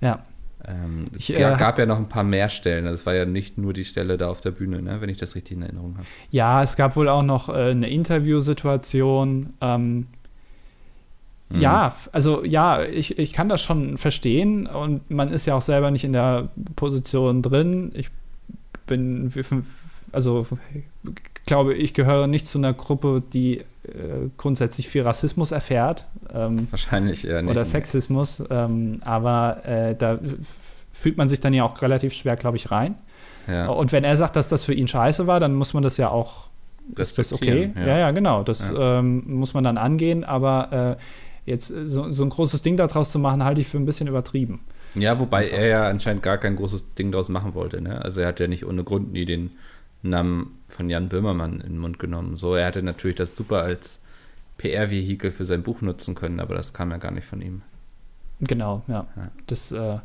Ja. Ähm, es Ich, ga- äh, gab ja noch ein paar mehr Stellen. Also es war ja nicht nur die Stelle da auf der Bühne, ne? wenn ich das richtig in Erinnerung habe. ja, es gab wohl auch noch äh, eine Interviewsituation. Ähm, Mhm. Ja, also ja, ich, ich kann das schon verstehen und man ist ja auch selber nicht in der Position drin. Ich bin, also glaube, ich gehöre nicht zu einer Gruppe, die äh, grundsätzlich viel Rassismus erfährt. Ähm, Wahrscheinlich eher nicht. oder Sexismus, ähm, aber äh, da fühlt man sich dann ja auch relativ schwer, glaube ich, rein. Ja. Und wenn er sagt, dass das für ihn scheiße war, dann muss man das ja auch, ist das okay? Respektieren, Ja, ja, genau, das Ja. ähm, muss man dann angehen, aber äh, jetzt so, so ein großes Ding daraus zu machen, halte ich für ein bisschen übertrieben. Ja, wobei er ja anscheinend gar kein großes Ding draus machen wollte. Ne? Also er hat ja nicht ohne Grund nie den Namen von Jan Böhmermann in den Mund genommen. So, er hätte natürlich das super als PR-Vehikel für sein Buch nutzen können, aber das kam ja gar nicht von ihm. Genau, ja. Ja. Das, äh,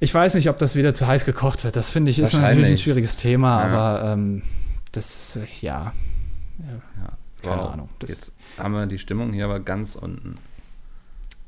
ich weiß nicht, ob das wieder zu heiß gekocht wird. Das finde ich ist natürlich ein schwieriges Thema, Ja. aber ähm, das, äh, ja. Ja. Keine Wow. Ahnung. Das, Jetzt haben wir die Stimmung hier aber ganz unten.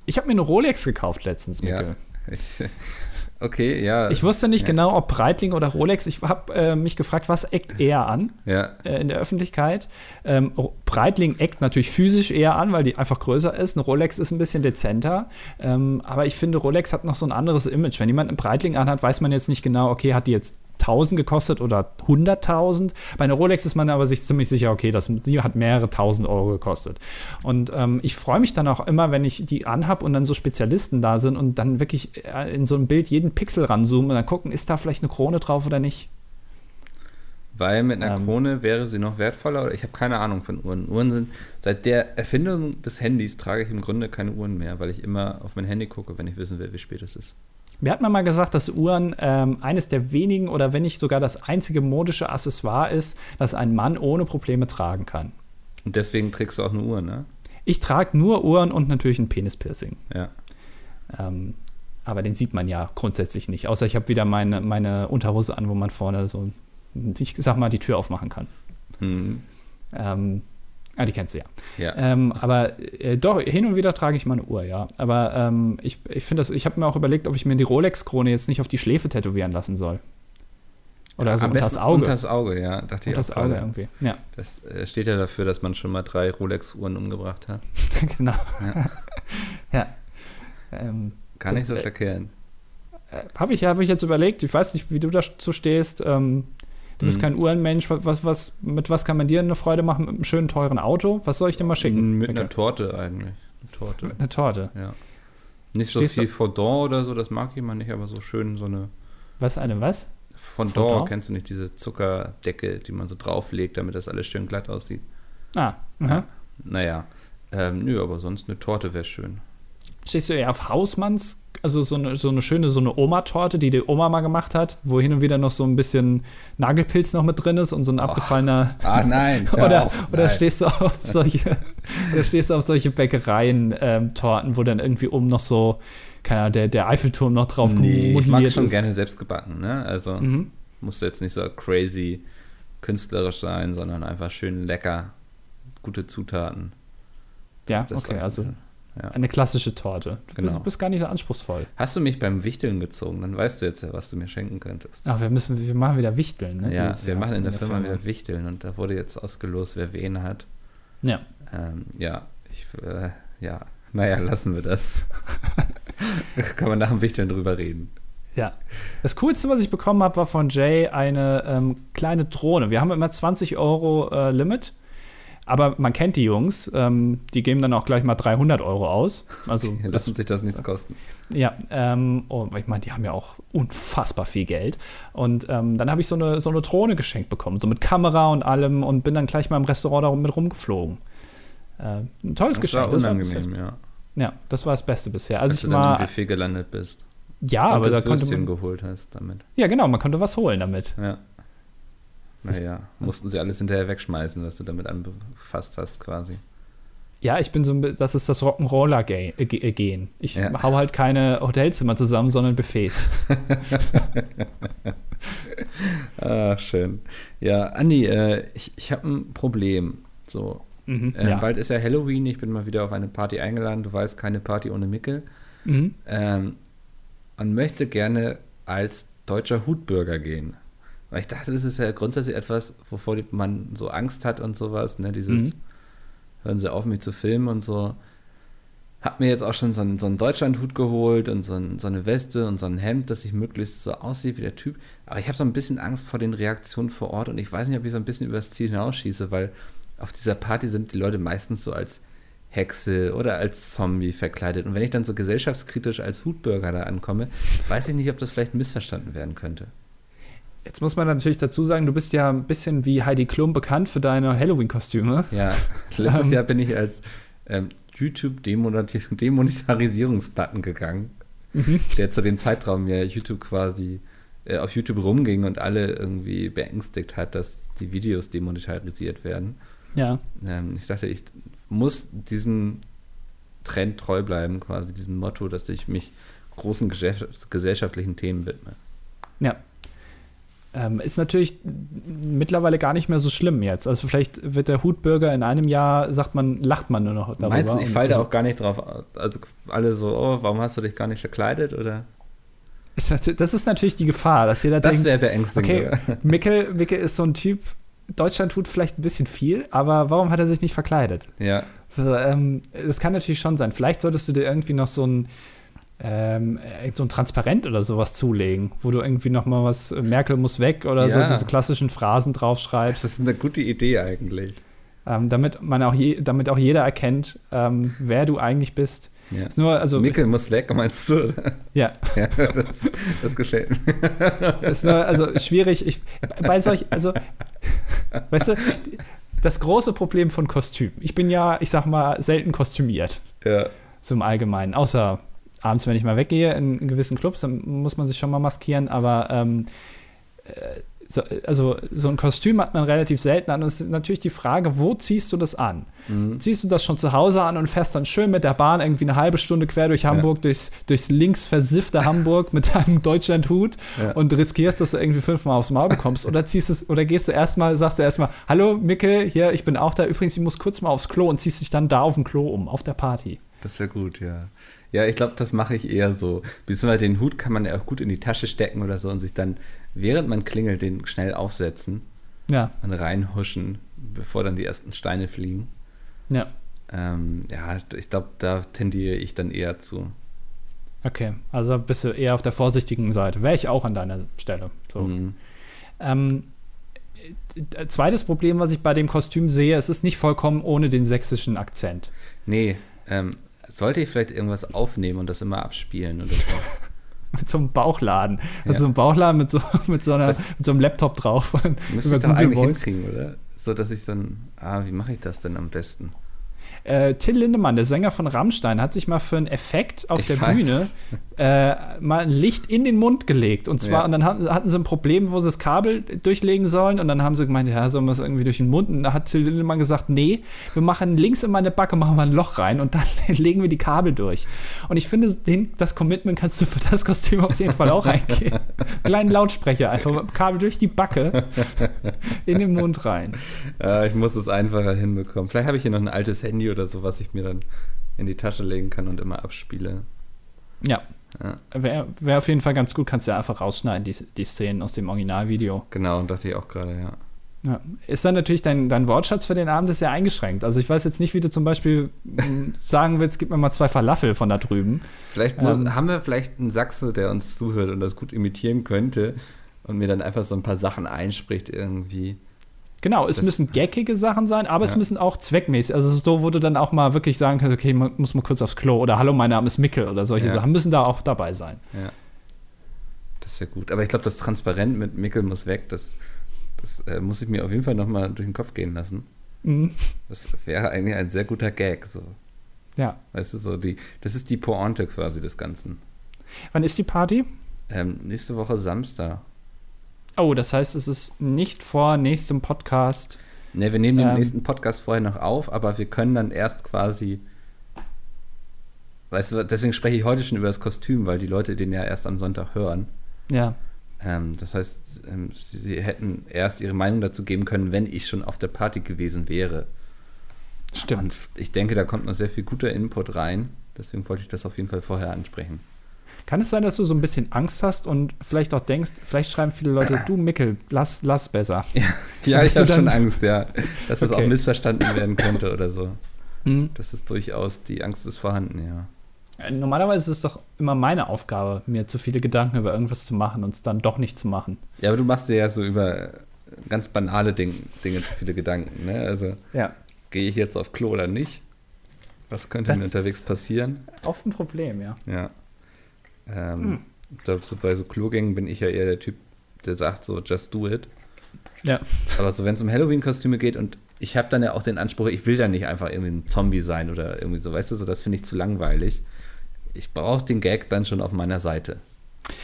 Ich habe mir eine Rolex gekauft letztens, Ja. Mikkel. Ich, okay, ja. Ich wusste nicht ja. genau, ob Breitling oder Rolex. Ich habe äh, mich gefragt, was eckt eher an Ja, äh, in der Öffentlichkeit? Ähm, Breitling eckt natürlich physisch eher an, weil die einfach größer ist. Eine Rolex ist ein bisschen dezenter. Ähm, aber ich finde, Rolex hat noch so ein anderes Image. Wenn jemand einen Breitling anhat, weiß man jetzt nicht genau, okay, hat die jetzt 1000 gekostet oder 100.000. Bei einer Rolex ist man aber sich ziemlich sicher, okay, das, die hat mehrere tausend Euro gekostet. Und ähm, ich freue mich dann auch immer, wenn ich die anhab und dann so Spezialisten da sind und dann wirklich äh, in so ein Bild jeden Pixel ranzoomen und dann gucken, ist da vielleicht eine Krone drauf oder nicht. weil mit einer Ähm. Krone wäre sie noch wertvoller. Oder ich habe keine Ahnung von Uhren. Uhren sind, seit der Erfindung des Handys trage ich im Grunde keine Uhren mehr, weil ich immer auf mein Handy gucke, wenn ich wissen will, wie spät es ist. Mir hat man mal gesagt, dass Uhren ähm, eines der wenigen oder wenn nicht sogar das einzige modische Accessoire ist, das ein Mann ohne Probleme tragen kann. Und deswegen trägst du auch eine Uhr, ne? Ich trage nur Uhren und natürlich ein Penispiercing. Ja. Ähm, aber den sieht man ja grundsätzlich nicht. Außer ich habe wieder meine, meine Unterhose an, wo man vorne so, ich sag mal, die Tür aufmachen kann. Mhm. Ähm, ah, die kennst du ja. Ja. Ähm, aber äh, doch, hin und wieder trage ich mal eine Uhr, ja. Aber ähm, ich, ich finde das, ich habe mir auch überlegt, ob ich mir die Rolex-Krone jetzt nicht auf die Schläfe tätowieren lassen soll. Oder so unter das Auge. Unter das Auge, ja. Dachte Unter ich das Auge gerade. irgendwie. Ja, Das äh, steht ja dafür, dass man schon mal drei Rolex-Uhren umgebracht hat. genau. Ja. ja. Ähm, Kann Das, nicht so äh, verkehren. habe ich, hab ich jetzt überlegt, ich weiß nicht, wie du dazu stehst. Ähm, du bist Mhm. kein Uhrenmensch. Was, was, mit was kann man dir eine Freude machen? Mit einem schönen, teuren Auto? Was soll ich dir mal schicken? Mit Mikkel? einer Torte eigentlich. Eine Torte. Mit einer Torte. Ja. Nicht so Stehst viel Fondant oder so, das mag ich mal nicht, aber so schön so eine Was, eine was? Fondant, Fondant? kennst du nicht, diese Zuckerdecke, die man so drauflegt, damit das alles schön glatt aussieht. Ah, aha. Naja, ähm, nö, aber sonst eine Torte wäre schön. Stehst du eher auf Hausmanns, also so eine, so eine schöne, so eine Oma-Torte, die die Oma mal gemacht hat, wo hin und wieder noch so ein bisschen Nagelpilz noch mit drin ist und so ein abgefallener. Ah, nein. oder, auf, oder nein. stehst du auf solche, oder stehst du auf solche Bäckereien-Torten, wo dann irgendwie oben noch so, keine Ahnung, der, der Eiffelturm noch drauf Nee, ich mag schon ist. gerne selbst gebacken, ne? Also Mhm. muss jetzt nicht so crazy künstlerisch sein, sondern einfach schön lecker, gute Zutaten. Ja, Das okay, sollte- also ja. eine klassische Torte. Du Genau. bist, bist gar nicht so anspruchsvoll. Hast du mich beim Wichteln gezogen, dann weißt du jetzt ja, was du mir schenken könntest. Ach, wir müssen, wir machen wieder Wichteln, ne? ja, dieses wir Jahr machen in der, Firma, wieder Wichteln und da wurde jetzt ausgelost, wer wen hat. Ja. Ähm, ja, ich, äh, ja, naja, lassen wir das. Kann man nach dem Wichteln drüber reden. Ja. Das Coolste, was ich bekommen habe, war von Jay eine ähm, kleine Drohne. Wir haben immer 20 Euro äh, Limit. Aber man kennt die Jungs, ähm, die geben dann auch gleich mal 300 Euro aus. Also, lassen sich das nichts kosten. ja, ähm, und ich meine, die haben ja auch unfassbar viel Geld. Und ähm, dann habe ich so eine, so eine Drohne geschenkt bekommen, so mit Kamera und allem und bin dann gleich mal im Restaurant darum mit rumgeflogen. Äh, ein tolles Das war Geschenk. Das war unangenehm, ja. ja, das war das Beste bisher. Also Als ich du dann im mal, Buffet gelandet bist. ja, und aber da das konnte Würstchen man, geholt hast damit. ja genau, man konnte was holen damit. Ja. Naja, mussten sie alles hinterher wegschmeißen, was du damit angefasst hast, quasi. Ja, ich bin so, ein das ist das Rock'n'Roller-Gen. Ich Ja. hau halt keine Hotelzimmer zusammen, sondern Buffets. Ach, schön. Ja, Andi, äh, ich, ich habe ein Problem. So, Mhm, äh, ja. bald ist ja Halloween, ich bin mal wieder auf eine Party eingeladen. Du weißt, keine Party ohne Mickel. Mhm. Ähm, und möchte gerne als deutscher Hutbürger gehen. Weil ich dachte, das ist ja grundsätzlich etwas, wovor man so Angst hat und sowas, ne? Dieses, Mhm. hören Sie auf, mich zu filmen und so. Hab mir jetzt auch schon so einen, so einen Deutschlandhut geholt und so, ein, so eine Weste und so ein Hemd, dass ich möglichst so aussehe wie der Typ. Aber ich habe so ein bisschen Angst vor den Reaktionen vor Ort und ich weiß nicht, ob ich so ein bisschen übers Ziel hinausschieße, weil auf dieser Party sind die Leute meistens so als Hexe oder als Zombie verkleidet. Und wenn ich dann so gesellschaftskritisch als Hutbürger da ankomme, weiß ich nicht, ob das vielleicht missverstanden werden könnte. Jetzt muss man natürlich dazu sagen, du bist ja ein bisschen wie Heidi Klum bekannt für deine Halloween-Kostüme. Ja, letztes Ähm. Jahr bin ich als ähm, YouTube-Demonetarisierungsbutton gegangen, Mhm. der zu dem Zeitraum ja YouTube quasi äh, auf YouTube rumging und alle irgendwie beängstigt hat, dass die Videos demonetarisiert werden. Ja. Ähm, ich dachte, ich muss diesem Trend treu bleiben, quasi diesem Motto, dass ich mich großen gesellschaft- gesellschaftlichen Themen widme. Ja. Ähm, ist natürlich mittlerweile gar nicht mehr so schlimm jetzt. Also vielleicht wird der Hutbürger in einem Jahr, sagt man, lacht man nur noch darüber. Meinst du, ich falle da also, auch gar nicht drauf? Also alle so, oh, warum hast du dich gar nicht verkleidet? Oder? das, ist natürlich die Gefahr, dass jeder Das denkt, beängstigend. okay? Mickel, Mickel ist so ein Typ, Deutschland tut vielleicht ein bisschen viel, aber warum hat er sich nicht verkleidet? Ja, So, ähm, das kann natürlich schon sein. Vielleicht solltest du dir irgendwie noch so ein, ähm, irgend so ein Transparent oder sowas zulegen, wo du irgendwie noch mal was, äh, Merkel muss weg oder so Ja. diese klassischen Phrasen das draufschreibst, ist eine gute Idee eigentlich. ähm, damit man auch je, damit auch jeder erkennt, ähm, wer du eigentlich bist. Ja. Ist nur, also, Mickel muss weg, meinst du? oder? ja, ja, das, das gefällt mir. ist nur, also schwierig. Ich, bei solch, also, weißt du, das große Problem von Kostüm. Ich bin ja, ich sag mal, selten kostümiert. Ja. so im Allgemeinen. Außer abends, wenn ich mal weggehe in, in gewissen Clubs, dann muss man sich schon mal maskieren, aber ähm, äh, so, also so ein Kostüm hat man relativ selten an. Und es ist natürlich die Frage, wo ziehst du das an? Mhm. Ziehst du das schon zu Hause an und fährst dann schön mit der Bahn irgendwie eine halbe Stunde quer durch Hamburg, durchs, durchs links versiffte Hamburg mit deinem Deutschlandhut Ja. und riskierst, dass du irgendwie fünfmal aufs Maul bekommst? Oder ziehst es, oder gehst du erstmal, sagst du erstmal, hallo Micke, hier, ich bin auch da. Übrigens, ich muss kurz mal aufs Klo und ziehst dich dann da auf dem Klo um, auf der Party. Das wäre gut, ja. Ja, ich glaube, das mache ich eher so. Beziehungsweise den Hut kann man ja auch gut in die Tasche stecken oder so und sich dann, während man klingelt, den schnell aufsetzen Ja, und reinhuschen, bevor dann die ersten Steine fliegen. ja. Ähm, ja, ich glaube, da tendiere ich dann eher zu. Okay, also bist du eher auf der vorsichtigen Seite. Wäre ich auch an deiner Stelle. So. Mhm. Ähm, äh, zweites Problem, was ich bei dem Kostüm sehe, es ist nicht vollkommen ohne den sächsischen Akzent. Nee, ähm, sollte ich vielleicht irgendwas aufnehmen und das immer abspielen oder so? Mit so einem Bauchladen. Also Ja. so ein Bauchladen mit so, mit so, einer, mit so einem Laptop drauf. Müsste ich doch Google eigentlich Voice. hinkriegen, oder? So, dass ich dann, ah, wie mache ich das denn am besten? Äh, Till Lindemann, der Sänger von Rammstein, hat sich mal für einen Effekt auf Ich der weiß. Bühne äh, mal ein Licht in den Mund gelegt. Und zwar, Ja. und dann hatten, hatten sie ein Problem, wo sie das Kabel durchlegen sollen. Und dann haben sie gemeint, ja, sollen wir es irgendwie durch den Mund? Und da hat Till Lindemann gesagt, nee, wir machen links in meine Backe, machen wir ein Loch rein und dann legen wir die Kabel durch. Und ich finde, den, das Commitment kannst du für das Kostüm auf jeden Fall auch eingehen. Kleinen Lautsprecher, einfach Kabel durch die Backe in den Mund rein. Äh, ich muss es einfacher hinbekommen. Vielleicht habe ich hier noch ein altes Handy oder so, was ich mir dann in die Tasche legen kann und immer abspiele. Ja. Ja. Wäre wär auf jeden Fall ganz gut, kannst du ja einfach rausschneiden, die, die Szenen aus dem Originalvideo. Genau, und dachte ich auch gerade, ja. Ja. Ist dann natürlich dein, dein Wortschatz für den Abend ist ja eingeschränkt. Also ich weiß jetzt nicht, wie du zum Beispiel m, sagen willst, gib mir mal zwei Falafel von da drüben. Vielleicht Ähm. haben wir vielleicht einen Sachse, der uns zuhört und das gut imitieren könnte und mir dann einfach so ein paar Sachen einspricht irgendwie. Genau, es Das- müssen gackige Sachen sein, aber es Ja. müssen auch zweckmäßig, also so, wo du dann auch mal wirklich sagen kannst, okay, man muss mal kurz aufs Klo oder hallo, mein Name ist Mickel oder solche Ja. Sachen müssen da auch dabei sein. Ja. Das ist ja gut. Aber ich glaube, das Transparent mit Mickel muss weg. Das, das äh, muss ich mir auf jeden Fall nochmal durch den Kopf gehen lassen. Mhm. Das wäre eigentlich ein sehr guter Gag. So. Ja. Weißt du, so die, das ist die Pointe quasi des Ganzen. Wann ist die Party? Ähm, nächste Woche Samstag. Oh, das heißt, es ist nicht vor nächstem Podcast. Ne, wir nehmen den Ähm. nächsten Podcast vorher noch auf, aber wir können dann erst quasi. Weißt du, deswegen spreche ich heute schon über das Kostüm, weil die Leute den ja erst am Sonntag hören. Ja. Ähm, das heißt, ähm, sie, sie hätten erst ihre Meinung dazu geben können, wenn ich schon auf der Party gewesen wäre. Stimmt. Und ich denke, da kommt noch sehr viel guter Input rein. Deswegen wollte ich das auf jeden Fall vorher ansprechen. Kann es sein, dass du so ein bisschen Angst hast und vielleicht auch denkst, vielleicht schreiben viele Leute, du Mickel, lass, lass besser. Ja, Bist ich habe schon Angst, ja. Dass das Okay. auch missverstanden werden könnte oder so. Mhm. Das ist durchaus, die Angst ist vorhanden, ja. Äh, Normalerweise ist es doch immer meine Aufgabe, mir zu viele Gedanken über irgendwas zu machen und es dann doch nicht zu machen. Ja, aber du machst dir ja so über ganz banale Ding, Dinge zu viele Gedanken, ne? Also, Ja. gehe ich jetzt auf Klo oder nicht? Was könnte Das mir unterwegs passieren? Oft ein Problem, ja. Ja. Ähm, Hm. Ich glaube, so bei so Klogängen bin ich ja eher der Typ, der sagt so, just do it. Ja. Aber so, wenn es um Halloween-Kostüme geht und ich habe dann ja auch den Anspruch, ich will dann nicht einfach irgendwie ein Zombie sein oder irgendwie so, weißt du, so das finde ich zu langweilig. Ich brauche den Gag dann schon auf meiner Seite.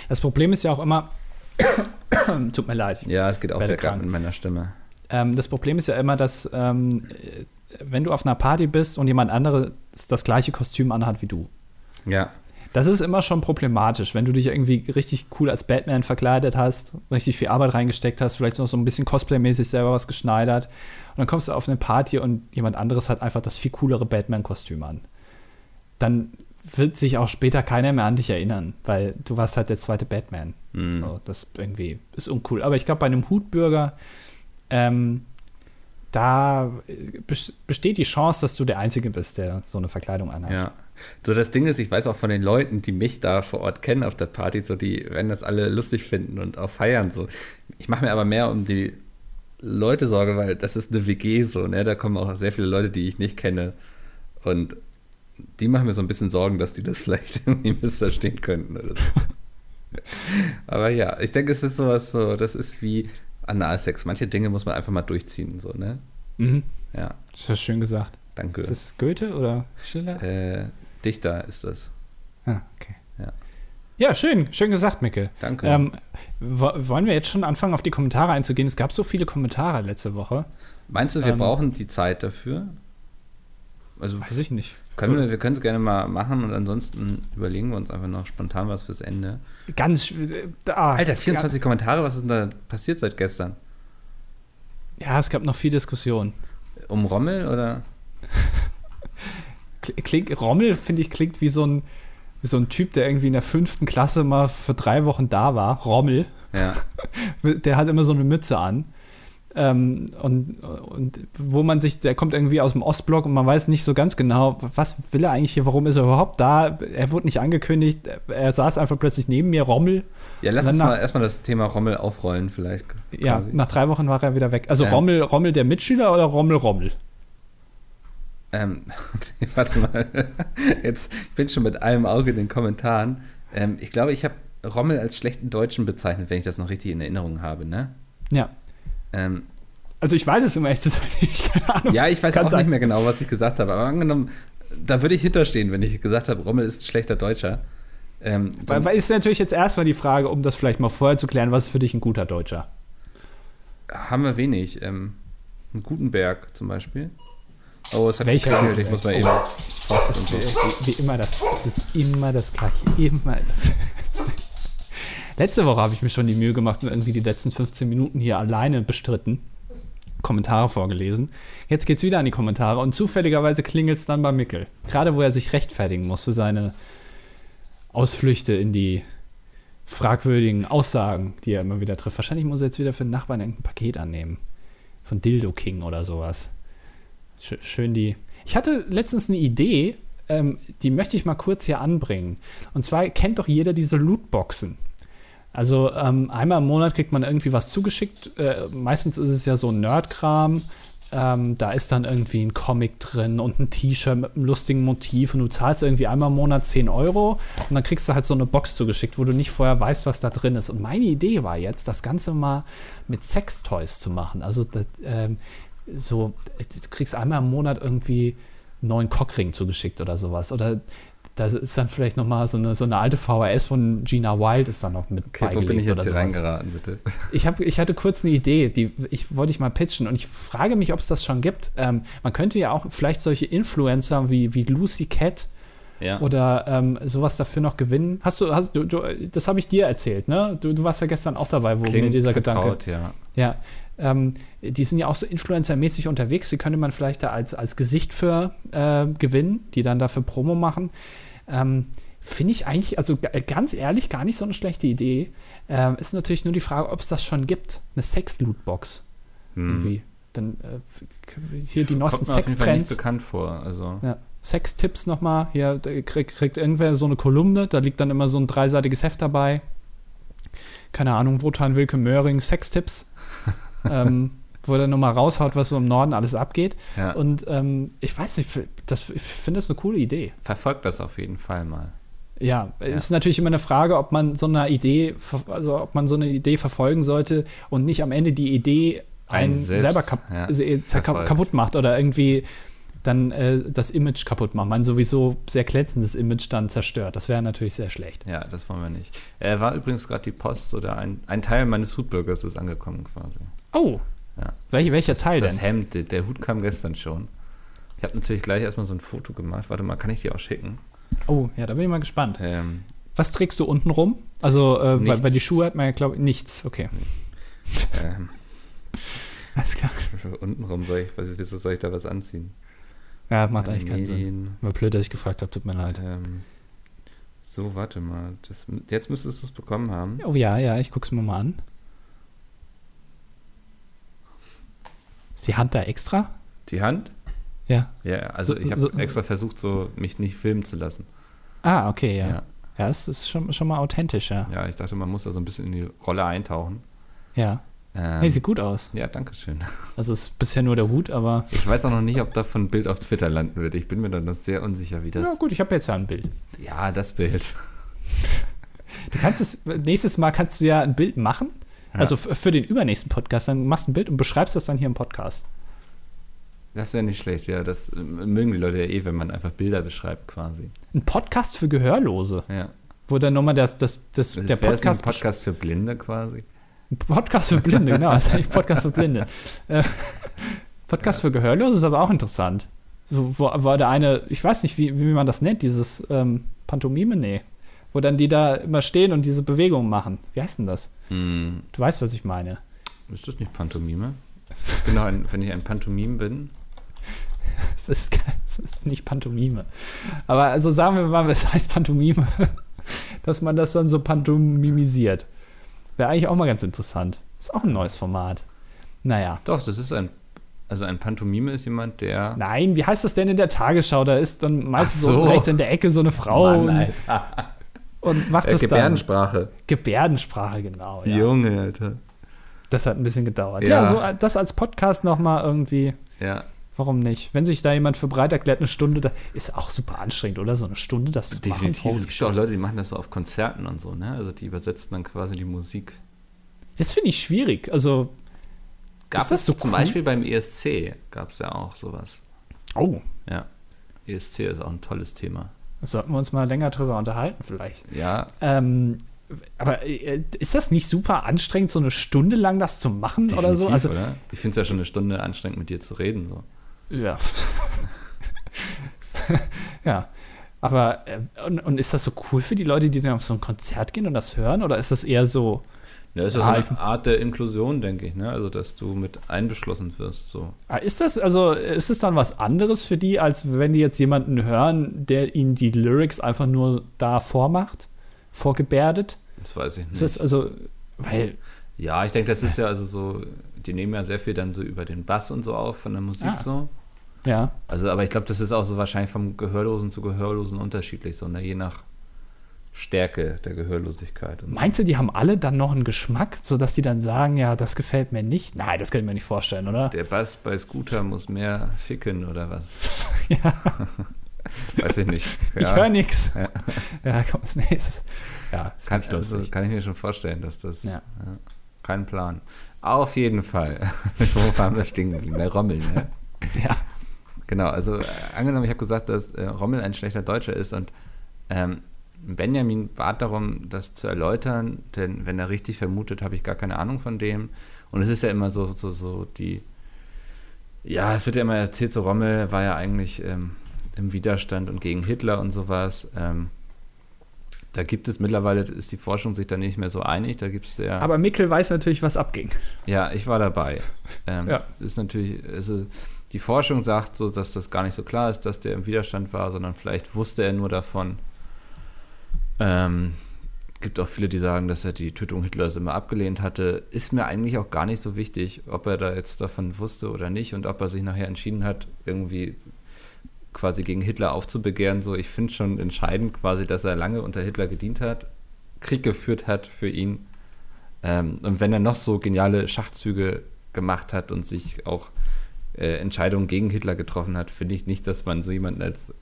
Das Problem ist ja auch immer, tut mir leid, Ja, es geht auch Werde bergab mit meiner Stimme. ähm, das Problem ist ja immer, dass ähm, äh, wenn du auf einer Party bist und jemand anderes das gleiche Kostüm anhat wie du, Ja, das ist immer schon problematisch, wenn du dich irgendwie richtig cool als Batman verkleidet hast, richtig viel Arbeit reingesteckt hast, vielleicht noch so ein bisschen Cosplay-mäßig selber was geschneidert und dann kommst du auf eine Party und jemand anderes hat einfach das viel coolere Batman-Kostüm an. Dann wird sich auch später keiner mehr an dich erinnern, weil du warst halt der zweite Batman. hm. So, das irgendwie ist uncool. Aber ich glaube, bei einem Hutbürger, ähm, da äh, bes- besteht die Chance, dass du der Einzige bist, der so eine Verkleidung anhat. Ja. So, das Ding ist, ich weiß auch von den Leuten, die mich da vor Ort kennen auf der Party, so, die werden das alle lustig finden und auch feiern, so. Ich mache mir aber mehr um die Leute Sorge, weil das ist eine WG, so, ne, da kommen auch sehr viele Leute, die ich nicht kenne und die machen mir so ein bisschen Sorgen, dass die das vielleicht irgendwie missverstehen könnten oder so. aber ja, ich denke, es ist sowas so, das ist wie Analsex. Manche Dinge muss man einfach mal durchziehen, so, ne? Mhm. Ja, Das ist schön gesagt. danke. Ist das Goethe oder Schiller? äh, Dichter ist das. Ah, okay. Ja. Ja, schön, schön gesagt, Micke. Danke. Ähm, wo, wollen wir jetzt schon anfangen, auf die Kommentare einzugehen? Es gab so viele Kommentare letzte Woche. Meinst du, wir ähm, brauchen die Zeit dafür? Also Weiß ich nicht. Können wir, wir können es gerne mal machen und ansonsten überlegen wir uns einfach noch spontan was fürs Ende. Ganz. sch- Ah, Alter, 24 Kommentare, was ist denn da passiert seit gestern? Ja, es gab noch viel Diskussion. Um Rommel oder? Kl- Klingt, Rommel, finde ich, klingt wie so ein, wie so ein Typ, der irgendwie in der fünften Klasse mal für drei Wochen da war. Rommel. Ja, Der hat immer so eine Mütze an. Ähm, und, und wo man sich, der kommt irgendwie aus dem Ostblock und man weiß nicht so ganz genau, was will er eigentlich hier, warum ist er überhaupt da? Er wurde nicht angekündigt, er saß einfach plötzlich neben mir, Rommel. ja lass uns mal erstmal das Thema Rommel aufrollen, vielleicht. Ja, quasi. nach drei Wochen war er wieder weg. Also Ja. Rommel, Rommel der Mitschüler oder Rommel Rommel? Ähm, warte mal. Jetzt, ich bin schon mit einem Auge in den Kommentaren. Ähm, ich glaube, ich habe Rommel als schlechten Deutschen bezeichnet, wenn ich das noch richtig in Erinnerung habe, ne? Ja. Ähm, Also ich weiß es immer echt zu sein, ich keine Ahnung. Ja, ich weiß Kann auch sein. nicht mehr genau, was ich gesagt habe. Aber angenommen, da würde ich hinterstehen, wenn ich gesagt habe, Rommel ist ein schlechter Deutscher. Ähm, Weil, ist natürlich jetzt erstmal die Frage, um das vielleicht mal vorher zu klären, was ist für dich ein guter Deutscher? haben wir wenig. Ähm, einen Gutenberg zum Beispiel. Oh, es hat Welcher geklingelt. Ich muss mal eben. Das ist so. wie, wie immer das. Es ist immer das Gleiche. Immer das. Letzte Woche habe ich mir schon die Mühe gemacht und irgendwie die letzten 15 Minuten hier alleine bestritten. Kommentare vorgelesen. Jetzt geht's wieder an die Kommentare und zufälligerweise klingelt es dann bei Mickel. Gerade wo er sich rechtfertigen muss für seine Ausflüchte in die fragwürdigen Aussagen, die er immer wieder trifft. Wahrscheinlich muss er jetzt wieder für den Nachbarn irgendein Paket annehmen. Von Dildo King oder sowas. Schö- Schön die. Ich hatte letztens eine Idee, ähm, die möchte ich mal kurz hier anbringen. Und zwar kennt doch jeder diese Lootboxen. Also ähm, einmal im Monat kriegt man irgendwie was zugeschickt. Äh, meistens ist es ja so Nerdkram. Ähm, da ist dann irgendwie ein Comic drin und ein T-Shirt mit einem lustigen Motiv und du zahlst irgendwie einmal im Monat 10 Euro und dann kriegst du halt so eine Box zugeschickt, wo du nicht vorher weißt, was da drin ist. Und meine Idee war jetzt, das Ganze mal mit Sextoys zu machen. Also das, ähm, so, du kriegst einmal im Monat irgendwie neuen Cockring zugeschickt oder sowas. Oder da ist dann vielleicht noch mal so eine, so eine alte VHS von Gina Wild ist dann noch mit Okay, wo beigelegt bin ich jetzt hier reingeraten, bitte? Ich, hab, ich hatte kurz eine Idee, die ich wollte ich mal pitchen und ich frage mich, ob es das schon gibt. Ähm, man könnte ja auch vielleicht solche Influencer wie, wie Lucy Cat Ja. oder ähm, sowas dafür noch gewinnen. Hast du, hast du, du das habe ich dir erzählt, ne? Du, du warst ja gestern auch dabei, wo mir dieser Gedanke. ja. Ja, ähm, die sind ja auch so influencermäßig unterwegs. Die könnte man vielleicht da als, als Gesicht für äh, gewinnen, die dann dafür Promo machen. Ähm, Finde ich eigentlich, also g- ganz ehrlich, gar nicht so eine schlechte Idee. Ähm, ist natürlich nur die Frage, ob es das schon gibt. Eine Sex-Lootbox. Hm. Irgendwie. Dann äh, hier die neuesten Sextrends. bekannt vor. Also, Ja. Sextipps nochmal. Hier da krieg, kriegt irgendwer so eine Kolumne, da liegt dann immer so ein dreiseitiges Heft dabei. Keine Ahnung, Wotan Wilke Möhring, Sextipps. ähm, wo er nochmal raushaut, was so im Norden alles abgeht. ja. Und ähm, ich weiß nicht, das, ich finde das eine coole Idee. verfolgt das auf jeden Fall mal. Ja, es ist natürlich immer eine Frage, ob man so eine Idee, also ob man so eine Idee verfolgen sollte und nicht am Ende die Idee einen Einen selbst, selber kap ja, kaputt macht oder irgendwie dann äh, das Image kaputt macht. Mein sowieso sehr glänzendes Image dann zerstört. Das wäre natürlich sehr schlecht. Ja, das wollen wir nicht. Er war übrigens gerade die Post oder ein, ein Teil meines Hutbürgers ist angekommen quasi. Oh, Ja. welch, welcher das, Teil Das denn? Hemd, der, der Hut kam gestern schon. Ich habe natürlich gleich erstmal so ein Foto gemacht. Warte mal, kann ich dir auch schicken? Oh, ja, da bin ich mal gespannt. Ähm, Was trägst du unten rum? Also, äh, weil, weil die Schuhe hat man ja, glaube ich, nichts. Okay. ähm, Alles klar. untenrum soll ich, was, wieso soll ich da was anziehen? Ja, macht eigentlich keinen Sinn. War blöd, dass ich gefragt habe, tut mir leid. Ähm, so, warte mal. Das, jetzt müsstest du es bekommen haben. Oh ja, ja, ich guck's mir mal an. Ist die Hand da extra? Die Hand? Ja. Ja, also So- ich habe so- extra versucht, so mich nicht filmen zu lassen. Ah, okay, ja. Ja. Ja, es ist schon, schon mal authentisch, ja. Ja, ich dachte, man muss da so ein bisschen in die Rolle eintauchen. Ja. Ähm, Hey, sieht gut aus. ja, danke schön. Also es ist bisher nur der Hut, aber. Ich weiß auch noch nicht, ob davon ein Bild auf Twitter landen wird. Ich bin mir dann noch sehr unsicher, wie das. Ja, gut, ich habe jetzt ja ein Bild. Ja, das Bild. Du kannst es, nächstes Mal kannst du ja ein Bild machen. Ja. Also für den übernächsten Podcast, dann machst du ein Bild und beschreibst das dann hier im Podcast. Das wäre nicht schlecht, ja. Das äh, mögen die Leute ja eh, wenn man einfach Bilder beschreibt, quasi. Ein Podcast für Gehörlose, Ja. wo dann nochmal das, das, das, Das der wäre ein Podcast, Podcast für Blinde quasi. Ein Podcast für Blinde, genau. Das ist eigentlich ein Podcast für Blinde. Äh, Podcast für Gehörlose ist aber auch interessant. So, wo, wo der eine, ich weiß nicht, wie, wie man das nennt, dieses ähm, Pantomime, nee. Wo dann die da immer stehen und diese Bewegungen machen. Wie heißt denn das? Hm, Du weißt, was ich meine. ist das nicht Pantomime? Genau, wenn ich ein Pantomime bin. Es ist, ist nicht Pantomime. Aber also sagen wir mal, es heißt Pantomime, dass man das dann so pantomimisiert. Wäre eigentlich auch mal ganz interessant. Ist auch ein neues Format. Naja. Doch, das ist ein. Also ein Pantomime ist jemand, der. Nein, wie heißt das denn in der Tagesschau? Da ist dann meistens so. so rechts in der Ecke so eine Frau und, Alter. Und macht Äh, das Gebärdensprache. dann. Gebärdensprache, genau. Ja. Junge, Alter. Das hat ein bisschen gedauert. Ja. Ja, so äh, das als Podcast nochmal irgendwie. Ja, Warum nicht? Wenn sich da jemand für breit erklärt, eine Stunde, da ist auch super anstrengend, oder? So eine Stunde, das zu definitiv. machen. Es gibt auch. Leute, die machen das so auf Konzerten und so, ne? Also die übersetzen dann quasi die Musik. Das finde ich schwierig. Also, Gab Ist das es so zum cool? Beispiel beim ESC, gab es ja auch sowas. Oh, Ja. ESC ist auch ein tolles Thema. Sollten wir uns mal länger drüber unterhalten vielleicht. Ja, Ähm, aber äh, ist das nicht super anstrengend, so eine Stunde lang das zu machen oder so? definitiv, Also, oder? Ich finde es ja schon eine Stunde anstrengend, mit dir zu reden. So. ja. ja. Aber, äh, und, und ist das so cool für die Leute, die dann auf so ein Konzert gehen und das hören? Oder ist das eher so, Ja, ist ja Ah, eine Art der Inklusion, denke ich, ne? Also, dass du mit einbeschlossen wirst. So. Ah, Ist das, also, ist es dann was anderes für die, als wenn die jetzt jemanden hören, der ihnen die Lyrics einfach nur da vormacht, vorgebärdet? Das weiß ich nicht. Ist das also, weil, Ja, ich denke, das ist ja also so, die nehmen ja sehr viel dann so über den Bass und so auf von der Musik Ah. so. ja, Also, aber ich glaube, das ist auch so wahrscheinlich vom Gehörlosen zu Gehörlosen unterschiedlich, so, ne? je nach Stärke der Gehörlosigkeit. Meinst du, die haben alle dann noch einen Geschmack, sodass die dann sagen, ja, das gefällt mir nicht? Nein, das kann ich mir nicht vorstellen, oder? Der Bass bei Scooter muss mehr ficken oder was? Ja. Weiß ich nicht. Ich höre Ja, nichts. Ja. Ja. komm, als nächstes. Ja, ist kann, also, kann ich mir schon vorstellen, dass das. Ja. Ja. kein Plan. Auf jeden Fall. Wo waren wir stehen geblieben? Bei Rommel, ne? Ja. Genau, also äh, angenommen, ich habe gesagt, dass äh, Rommel ein schlechter Deutscher ist und ähm, Benjamin bat darum, das zu erläutern, denn wenn er richtig vermutet, habe ich gar keine Ahnung von dem. Und es ist ja immer so, so, so die, ja, es wird ja immer erzählt, so Rommel war ja eigentlich ähm, im Widerstand und gegen Hitler und sowas. Ähm, da gibt es mittlerweile, ist die Forschung sich da nicht mehr so einig, da gibt es ja. Aber Mickel weiß natürlich, was abging. Ja, ich war dabei. Ähm, Ja. Ist natürlich, also die Forschung sagt so, dass das gar nicht so klar ist, dass der im Widerstand war, sondern vielleicht wusste er nur davon. Ähm, gibt auch viele, die sagen, dass er die Tötung Hitlers immer abgelehnt hatte. Ist mir eigentlich auch gar nicht so wichtig, ob er da jetzt davon wusste oder nicht und ob er sich nachher entschieden hat, irgendwie quasi gegen Hitler aufzubegehren. So, ich finde schon entscheidend quasi, dass er lange unter Hitler gedient hat, Krieg geführt hat für ihn. Ähm, und wenn er noch so geniale Schachzüge gemacht hat und sich auch äh, Entscheidungen gegen Hitler getroffen hat, finde ich nicht, dass man so jemanden als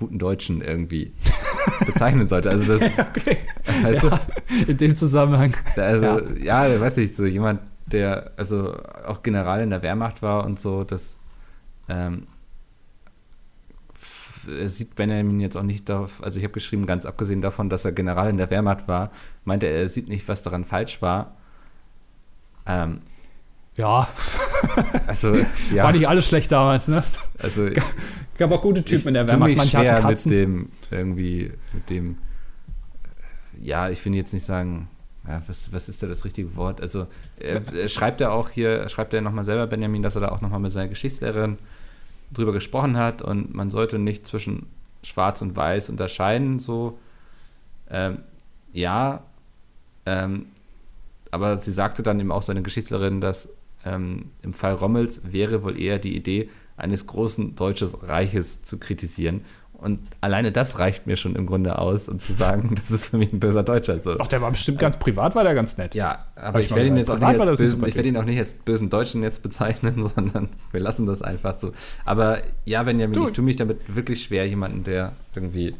guten Deutschen irgendwie bezeichnen sollte. Also das, Okay. weißt Ja, in dem Zusammenhang. also ja. weiß ich, so jemand, der also auch General in der Wehrmacht war und so, das ähm, sieht Benjamin jetzt auch nicht darauf, also ich habe geschrieben, ganz abgesehen davon, dass er General in der Wehrmacht war, meinte er, er sieht nicht, was daran falsch war. Ähm, Ja, also, ja, war nicht alles schlecht damals, ne? Also Gab auch gute Typen in der Wehrmacht. Manche schwer mit dem irgendwie mit dem ja ich will jetzt nicht sagen ja, was, was ist da das richtige Wort? Also er, er schreibt er auch hier schreibt er nochmal selber Benjamin dass er da auch nochmal mit seiner Geschichtslehrerin drüber gesprochen hat und man sollte nicht zwischen Schwarz und Weiß unterscheiden so. Ähm, ja ähm, aber sie sagte dann eben auch seine Geschichtslehrerin dass ähm, im Fall Rommels wäre wohl eher die Idee eines großen deutschen Reiches zu kritisieren. Und alleine das reicht mir schon im Grunde aus, um zu sagen, das ist für mich ein böser Deutscher. So. Doch, der war bestimmt ganz privat, war der ganz nett. Ja, aber ich ich werde ihn jetzt auch nicht als bösen, super ich werde ihn auch nicht als bösen Deutschen jetzt bezeichnen, sondern wir lassen das einfach so. Aber ja, Benjamin, Du- ich tue mich damit wirklich schwer, jemanden, der irgendwie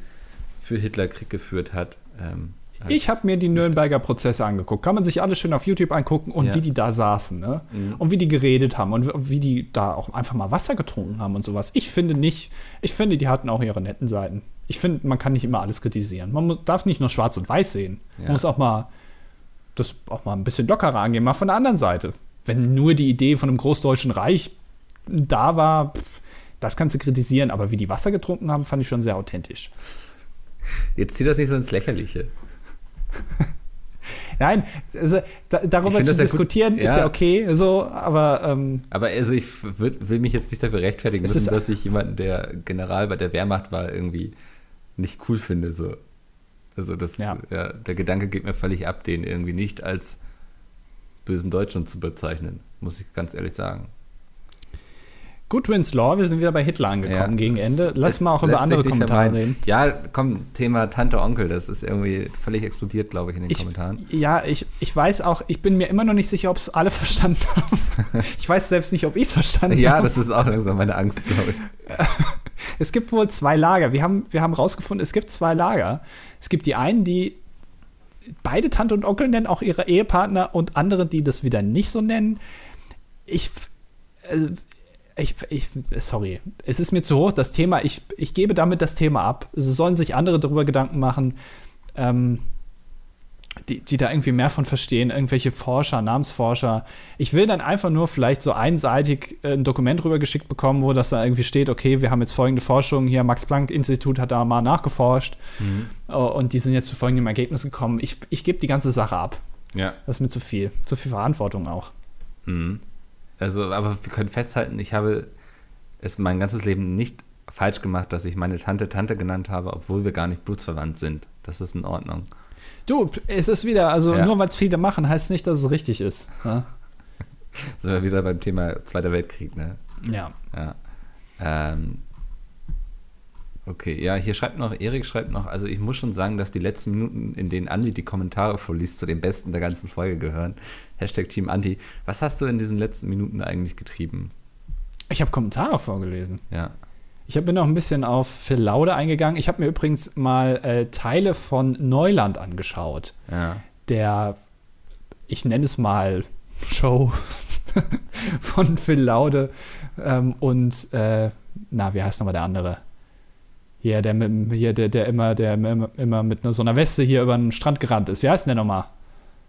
für Hitler Krieg geführt hat. Ähm, Ich habe mir die Nürnberger Prozesse angeguckt. Kann man sich alles schön auf YouTube angucken und Ja. wie die da saßen, ne? Mhm. Und wie die geredet haben und wie die da auch einfach mal Wasser getrunken haben und sowas. Ich finde nicht, ich finde, die hatten auch ihre netten Seiten. Ich finde, man kann nicht immer alles kritisieren. Man darf nicht nur schwarz und weiß sehen. Ja. Man muss auch mal das auch mal ein bisschen lockerer angehen, mal von der anderen Seite. Wenn nur die Idee von einem Großdeutschen Reich da war, pff, das kannst du kritisieren, aber wie die Wasser getrunken haben, fand ich schon sehr authentisch. Jetzt zieh das nicht so ins Lächerliche. Nein, also da, darüber zu das ja gut. diskutieren ist Ja. okay, so, aber ähm, Aber also ich würd, will mich jetzt nicht dafür rechtfertigen müssen, ist- dass ich jemanden, der General bei der Wehrmacht war, irgendwie nicht cool finde. So. Also das, Ja. ja. der Gedanke geht mir völlig ab, den irgendwie nicht als bösen Deutschen zu bezeichnen, muss ich ganz ehrlich sagen. Goodwin's Law, wir sind wieder bei Hitler angekommen Ja, gegen Ende. Lass es mal auch über andere Kommentare reden. Ja, komm, Thema Tante Onkel, das ist irgendwie völlig explodiert, glaube ich, in den Ich, Kommentaren. ja, ich, ich weiß auch, ich bin mir immer noch nicht sicher, ob es alle verstanden haben. ich weiß selbst nicht, ob ich es verstanden Ja, habe. das ist auch langsam meine Angst, glaube ich. Es gibt wohl zwei Lager. Wir haben, wir haben rausgefunden, es gibt zwei Lager. Es gibt die einen, die beide Tante und Onkel nennen, auch ihre Ehepartner, und andere, die das wieder nicht so nennen. ich, also, ich, ich, sorry, es ist mir zu hoch, das Thema, ich, ich gebe damit das Thema ab. Es sollen sich andere darüber Gedanken machen, ähm, die, die da irgendwie mehr von verstehen, irgendwelche Forscher, Namensforscher. Ich will dann einfach nur vielleicht so einseitig äh, ein Dokument rübergeschickt bekommen, wo das da irgendwie steht, okay, wir haben jetzt folgende Forschung, hier Max-Planck-Institut hat da mal nachgeforscht mhm. und die sind jetzt zu folgendem Ergebnis gekommen. Ich, ich gebe die ganze Sache ab. Ja. Das ist mir zu viel. Zu viel Verantwortung auch. Mhm. Also, aber wir können festhalten, ich habe es mein ganzes Leben nicht falsch gemacht, dass ich meine Tante Tante genannt habe, obwohl wir gar nicht blutsverwandt sind. Das ist in Ordnung. Du, es ist wieder, also ja. nur weil es viele machen, heißt nicht, dass es richtig ist. Ja? Sind wir wieder beim Thema Zweiter Weltkrieg, ne? Ja. Ja. Ähm, okay, ja, hier schreibt noch, Erik schreibt noch, also ich muss schon sagen, dass die letzten Minuten, in denen Andi die Kommentare vorliest, zu den besten der ganzen Folge gehören. Hashtag Team Andi. Was hast du in diesen letzten Minuten eigentlich getrieben? Ich habe Kommentare vorgelesen. Ja. Ich bin noch ein bisschen auf Phil Laude eingegangen. Ich habe mir übrigens mal äh, Teile von Neuland angeschaut. Ja. Der, ich nenne es mal Show von Phil Laude ähm, und, äh, na, wie heißt nochmal der andere? Hier, der, mit, hier, der, der immer, der immer, immer mit so einer Weste hier über den Strand gerannt ist. Wie heißt denn der nochmal?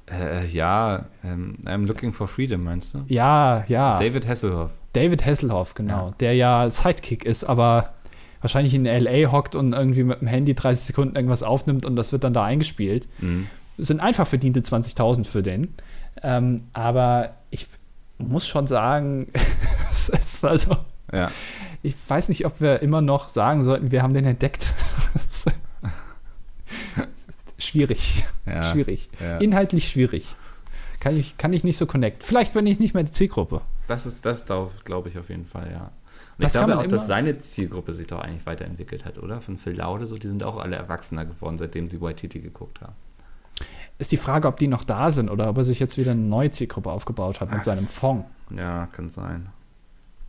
Äh, ja, ähm, I'm looking for freedom, meinst du? Ja, ja. David Hasselhoff. David Hasselhoff, genau. Ja. Der ja Sidekick ist, aber wahrscheinlich in L.A. hockt und irgendwie mit dem Handy 30 Sekunden irgendwas aufnimmt und das wird dann da eingespielt. Mhm. Sind einfach verdiente 20.000 für den. Ähm, aber ich muss schon sagen, es ist also. Ja. Ich weiß nicht, ob wir immer noch sagen sollten, wir haben den entdeckt. schwierig. Ja. Schwierig. Ja. Inhaltlich schwierig. Kann ich, kann ich nicht so connect. Vielleicht bin ich nicht mehr die Zielgruppe. Das ist das, glaube ich auf jeden Fall, ja. Und Das ich glaube auch, dass seine Zielgruppe sich doch eigentlich weiterentwickelt hat, oder? Von Phil Laude, so, die sind auch alle erwachsener geworden, seitdem sie Waititi geguckt haben. Ist die Frage, ob die noch da sind oder ob er sich jetzt wieder eine neue Zielgruppe aufgebaut hat mit Ach. seinem Fond. Ja, kann sein.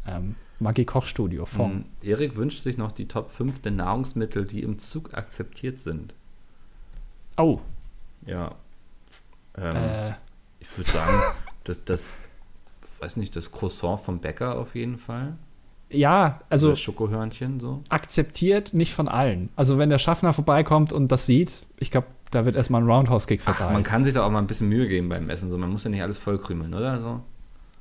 Ähm, Maggi Kochstudio, Fond. Mhm. Erik wünscht sich noch die Top 5 der Nahrungsmittel, die im Zug akzeptiert sind. Oh, Ja. Ähm, äh, Ich würde sagen, das, das, weiß nicht, das Croissant vom Bäcker auf jeden Fall. ja, also Oder Schokohörnchen so. akzeptiert nicht von allen. Also wenn der Schaffner vorbeikommt und das sieht, ich glaube, da wird erstmal ein Roundhouse-Kick Ach, vorbei. man kann sich doch auch mal ein bisschen Mühe geben beim Essen. So. Man muss ja nicht alles vollkrümeln, oder? So.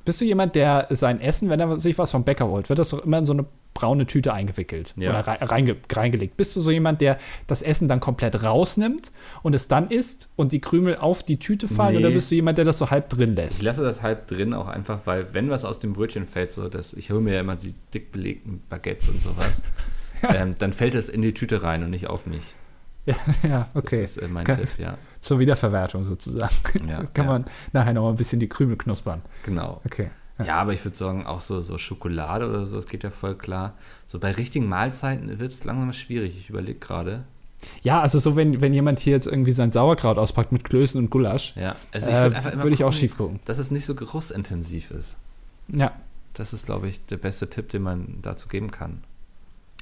Bist du jemand, der sein Essen, wenn er sich was vom Bäcker holt, wird das doch immer in so eine braune Tüte eingewickelt Ja. oder rei- reinge reingelegt? Bist du so jemand, der das Essen dann komplett rausnimmt und es dann isst und die Krümel auf die Tüte fallen? Nee. Oder bist du jemand, der das so halb drin Ich lässt? lasse das halb drin, auch einfach, weil, wenn was aus dem Brötchen fällt, so, dass ich hole mir ja immer die dick belegten Baguettes und sowas, ähm, dann fällt es in die Tüte rein und nicht auf mich. Ja, ja okay. Das ist äh, mein Kann- Tipp, ja. Zur Wiederverwertung sozusagen. ja Kann ja, man nachher noch mal ein bisschen die Krümel knuspern. Genau. Okay. Ja, aber ich würde sagen, auch so, so Schokolade oder sowas geht ja voll klar. So bei richtigen Mahlzeiten wird es langsam schwierig. Ich überlege gerade. Ja, also so, wenn, wenn jemand hier jetzt irgendwie sein Sauerkraut auspackt mit Klößen und Gulasch, Ja, also äh, würd würde ich auch schief gucken. Dass es nicht so geruchsintensiv ist. Ja. Das ist, glaube ich, der beste Tipp, den man dazu geben kann.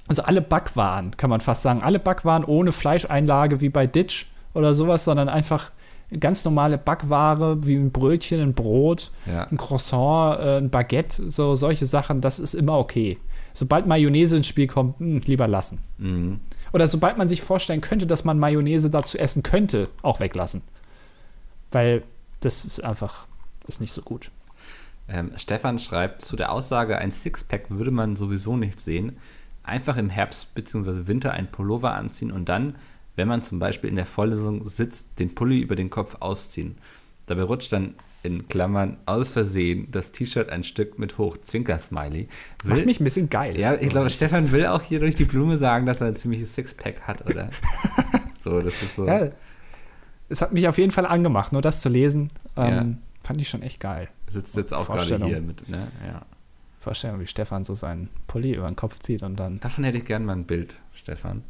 Also alle Backwaren, kann man fast sagen. Alle Backwaren ohne Fleischeinlage wie bei Ditch oder sowas, sondern einfach ganz normale Backware wie ein Brötchen, ein Brot, Ja. ein Croissant, äh, ein Baguette, so solche Sachen, das ist immer okay. Sobald Mayonnaise ins Spiel kommt, mh, lieber lassen. Mhm. Oder sobald man sich vorstellen könnte, dass man Mayonnaise dazu essen könnte, auch weglassen. Weil das ist einfach ist nicht so gut. Ähm, Stefan schreibt, zu der Aussage, ein Sixpack würde man sowieso nicht sehen. Einfach im Herbst bzw. Winter ein Pullover anziehen und dann, wenn man zum Beispiel in der Vorlesung sitzt, den Pulli über den Kopf ausziehen. Dabei rutscht dann in Klammern aus Versehen das T-Shirt ein Stück mit hoch. Zwinker-Smiley. Macht mich ein bisschen geil. Ja, ich glaube, Stefan will auch hier durch die Blume sagen, dass er ein ziemliches Sixpack hat, oder? so, das ist so. Ja, es hat mich auf jeden Fall angemacht, nur das zu lesen, ähm, Ja. fand ich schon echt geil. Sitzt jetzt auch gerade hier mit, ne? Ja. Vorstellung, wie Stefan so seinen Pulli über den Kopf zieht und dann, Davon hätte ich gern mal ein Bild, Stefan.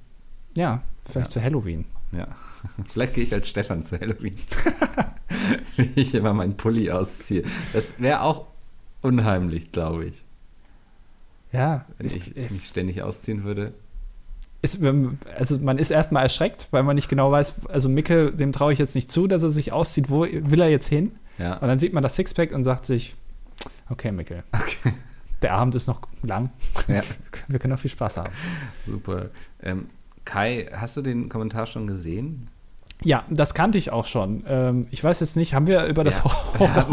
Ja, vielleicht Ja. zu Halloween. Ja. Vielleicht gehe ich als Stefan zu Halloween. Wie ich immer meinen Pulli ausziehe. Das wäre auch unheimlich, glaube ich. Ja, Wenn ich, ich mich ständig ausziehen würde. ist, also man ist erstmal erschreckt, weil man nicht genau weiß, also Micke, dem traue ich jetzt nicht zu, dass er sich auszieht, wo will er jetzt hin? Ja. Und dann sieht man das Sixpack und sagt sich, Okay, Mikkel. Okay. Der Abend ist noch lang. Ja. Wir können noch viel Spaß haben. Super. Ähm, Kai, hast du den Kommentar schon gesehen? Ja, das kannte ich auch schon. Ähm, ich weiß jetzt nicht, haben wir über das ja,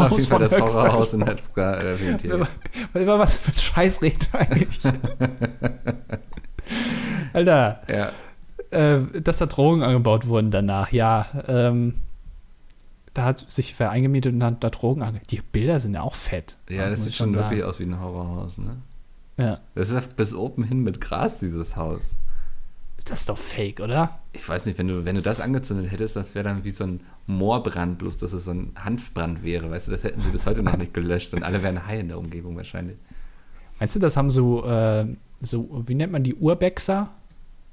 jeden Fall das Höxter Horrorhaus in? Hetzgar erwähnt. Über, über was für ein Scheiß redet eigentlich? Alter, Ja, äh, dass da Drogen angebaut wurden danach, ja. Ähm, da hat sich wer eingemietet und hat da Drogen ange... Die Bilder sind ja auch fett. ja das sieht schon sagen. wirklich aus wie ein Horrorhaus, ne? Ja. Das ist bis oben hin mit Gras, dieses Haus. Das ist doch fake, oder? Ich weiß nicht, wenn du, wenn du das angezündet hättest, das wäre dann wie so ein Moorbrand, bloß dass es so ein Hanfbrand wäre, weißt du, das hätten sie bis heute noch nicht gelöscht und alle wären high in der Umgebung wahrscheinlich. Meinst du, das haben so, äh, so wie nennt man die, Urbexer?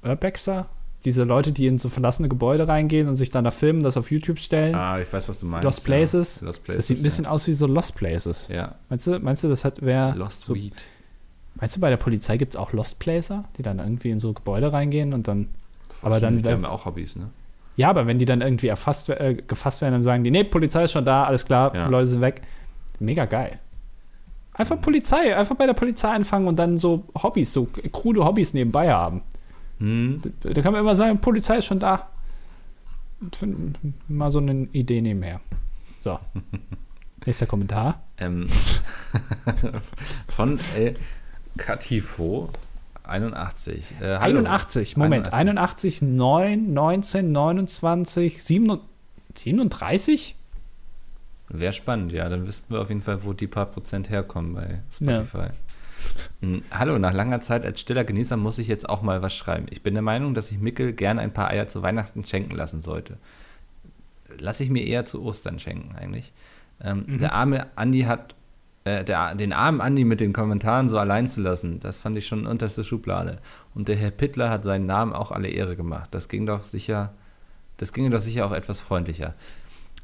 Urbexer? Diese Leute, die in so verlassene Gebäude reingehen und sich dann da filmen, das auf YouTube stellen. Ah, ich weiß, was du meinst. Lost Places. Ja. Lost Places. das sieht ein bisschen aus wie so Lost Places. Ja, Meinst du, meinst du, das hat wer. ja. Lost so, Weed. Meinst du, bei der Polizei gibt es auch Lost Placer, die dann irgendwie in so Gebäude reingehen und dann. Aber dann- Die haben ja auch Hobbys, ne? Ja, aber wenn die dann irgendwie erfasst, äh, gefasst werden, dann sagen die, nee, Polizei ist schon da, alles klar, Ja. Leute sind weg. Mega geil. Einfach Polizei, einfach bei der Polizei anfangen und dann so Hobbys, so krude Hobbys nebenbei haben. Hm. Da da kann man immer sagen, Polizei ist schon da. Find- Mal so eine Idee nebenher. So. Nächster Kommentar. Ähm, von El Catifo 81. Äh, hallo. 81, Moment. 81, 9, 19, 29, 37? 37? Wäre spannend, ja. Dann wissen wir auf jeden Fall, wo die paar Prozent herkommen bei Spotify. Hm, Hallo, nach langer Zeit als stiller Genießer muss ich jetzt auch mal was schreiben. Ich bin der Meinung, dass ich Mickel gern ein paar Eier zu Weihnachten schenken lassen sollte. Lasse ich mir eher zu Ostern schenken, eigentlich. Ähm, Mhm. Der arme Andi hat, äh, der, den armen Andi mit den Kommentaren so allein zu lassen, das fand ich schon unterste Schublade. Und der Herr Pittler hat seinen Namen auch alle Ehre gemacht. Das ging doch sicher, das ginge doch sicher auch etwas freundlicher.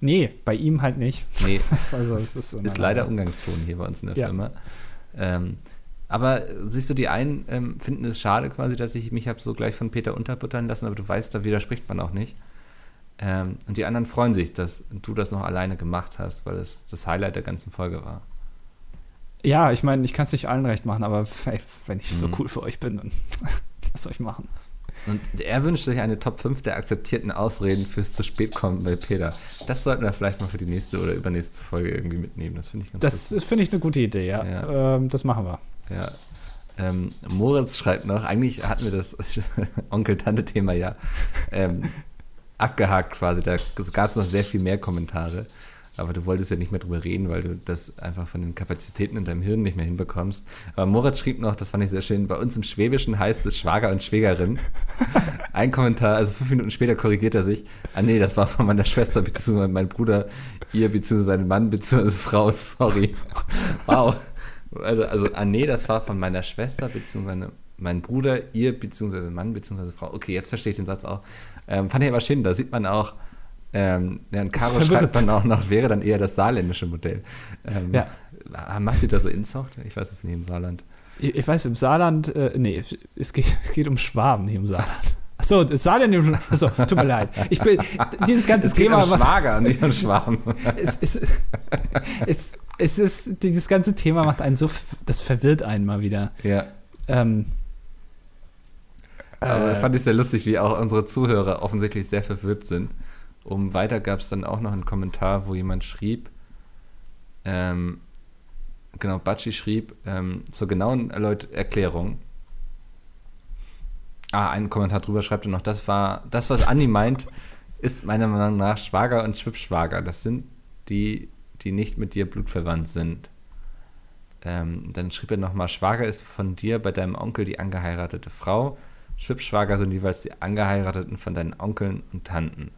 Nee, bei ihm halt nicht. Nee, Also, das ist, ist leider. Umgangston hier bei uns in der Ja. Firma. Ähm, aber siehst du, die einen ähm, finden es schade quasi, dass ich mich habe so gleich von Peter unterbuttern lassen, aber du weißt, da widerspricht man auch nicht. Ähm, und die anderen freuen sich, dass du das noch alleine gemacht hast, weil es das Highlight der ganzen Folge war. Ja, ich meine, ich kann es nicht allen recht machen, aber ey, wenn ich so Mhm. cool für euch bin, dann was soll ich machen? Und er wünscht sich eine Top 5 der akzeptierten Ausreden fürs zu spät kommen bei Peter. Das sollten wir vielleicht mal für die nächste oder übernächste Folge irgendwie mitnehmen. Das finde ich ganz Das finde ich eine gute Idee, ja. Ja. Ähm, das machen wir. Ja. Ähm, Moritz schreibt noch, eigentlich hatten wir das Onkel-Tante-Thema ja ähm, abgehakt quasi. Da gab es noch sehr viel mehr Kommentare. Aber du wolltest ja nicht mehr drüber reden, weil du das einfach von den Kapazitäten in deinem Hirn nicht mehr hinbekommst. Aber Moritz schrieb noch, das fand ich sehr schön, bei uns im Schwäbischen heißt es Schwager und Schwägerin. Ein Kommentar, also fünf Minuten später korrigiert er sich. Ah nee, das war von meiner Schwester bzw. meinem Bruder, ihr bzw. seinem Mann bzw. Frau, sorry. Wow. Also, also, ah nee, das war von meiner Schwester bzw. mein Bruder, ihr bzw. Mann bzw. Frau. Okay, jetzt verstehe ich den Satz auch. Ähm, fand ich aber schön, da sieht man auch, ähm, ja, und Caro verwirrt. schreibt dann auch noch, wäre dann eher das saarländische Modell. Ähm, Ja. Macht ihr da so Inzucht? Ich weiß es nicht im Saarland. Ich, ich weiß, im Saarland, äh, nee, es geht, geht um Schwaben, nicht um Saarland. Achso, das Saarland, achso, tut mir leid. Ich bin, dieses ganze Es geht Thema, um Schwager und nicht um Schwarm. es, es, es, es ist, dieses ganze Thema macht einen so, das verwirrt einen mal wieder. ja. Ähm, Aber äh, fand ich sehr lustig, wie auch unsere Zuhörer offensichtlich sehr verwirrt sind. Um weiter gab es dann auch noch einen Kommentar, wo jemand schrieb, ähm, genau, Batschi schrieb, ähm, zur genauen Erläut Erklärung. Ah, ein Kommentar drüber schreibt er noch, das war, das, was Andi meint, ist meiner Meinung nach Schwager und Schwippschwager. Das sind die, die nicht mit dir blutverwandt sind. Ähm, dann schrieb er nochmal, Schwager ist von dir bei deinem Onkel die angeheiratete Frau. Schwippschwager sind jeweils die Angeheirateten von deinen Onkeln und Tanten.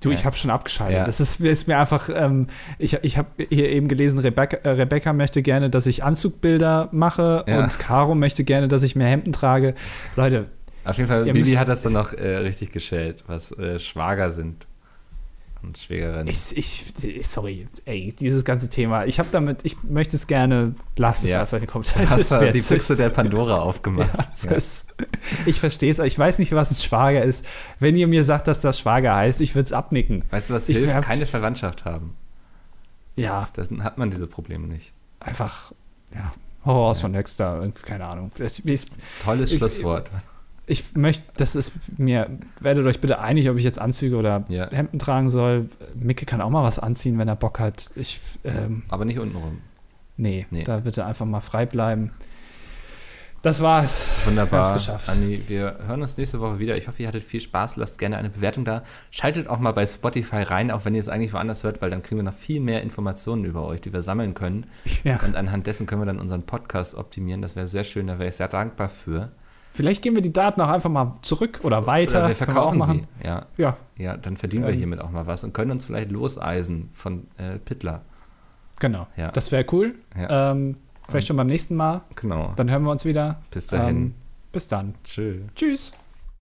Du, ich habe schon abgeschaltet. Ja. Das ist, ist mir einfach, ähm, ich, ich habe hier eben gelesen, Rebecca, äh, Rebecca möchte gerne, dass ich Anzugbilder mache Ja. und Caro möchte gerne, dass ich mehr Hemden trage. Leute, Auf jeden Fall, Bibi hat das dann noch äh, richtig geschält, was äh, Schwager sind und Schwägerinnen. ich, ich, sorry, ey, dieses ganze Thema, ich habe damit, ich möchte es gerne, lass es Ja. einfach in den Du Kommentaren. hast wird- die Büchse der Pandora aufgemacht. Ja, es ist, ich verstehe es, ich weiß nicht, was ein Schwager ist. Wenn ihr mir sagt, dass das Schwager heißt, ich würde es abnicken. Weißt du, was Ich hilft? hab- Keine Verwandtschaft haben. Ja. Dann hat man diese Probleme nicht. Einfach, ja, Horror aus von Dexter, keine Ahnung. Ich, Tolles Schlusswort. Ich möchte, das ist mir, werdet euch bitte einig, ob ich jetzt Anzüge oder Ja. Hemden tragen soll. Micke kann auch mal was anziehen, wenn er Bock hat. Ich, ähm, Aber nicht untenrum. nee, Nee. da bitte einfach mal frei bleiben. Das war's. Wunderbar. Geschafft. Anni, wir hören uns nächste Woche wieder. Ich hoffe, ihr hattet viel Spaß. Lasst gerne eine Bewertung da. Schaltet auch mal bei Spotify rein, auch wenn ihr es eigentlich woanders hört, weil dann kriegen wir noch viel mehr Informationen über euch, die wir sammeln können. Ja. Und anhand dessen können wir dann unseren Podcast optimieren. Das wäre sehr schön, da wäre ich sehr dankbar für. Vielleicht geben wir die Daten auch einfach mal zurück oder weiter. Oder wir Können wir verkaufen sie. Ja, Ja, ja, dann verdienen wir Ähm. hiermit auch mal was und können uns vielleicht loseisen von äh, Pittler. genau. Ja. Das wäre cool. Ja. Ähm, vielleicht schon beim nächsten Mal. Genau. Dann hören wir uns wieder. Bis dahin. Ähm, bis dann. Tschö. Tschüss.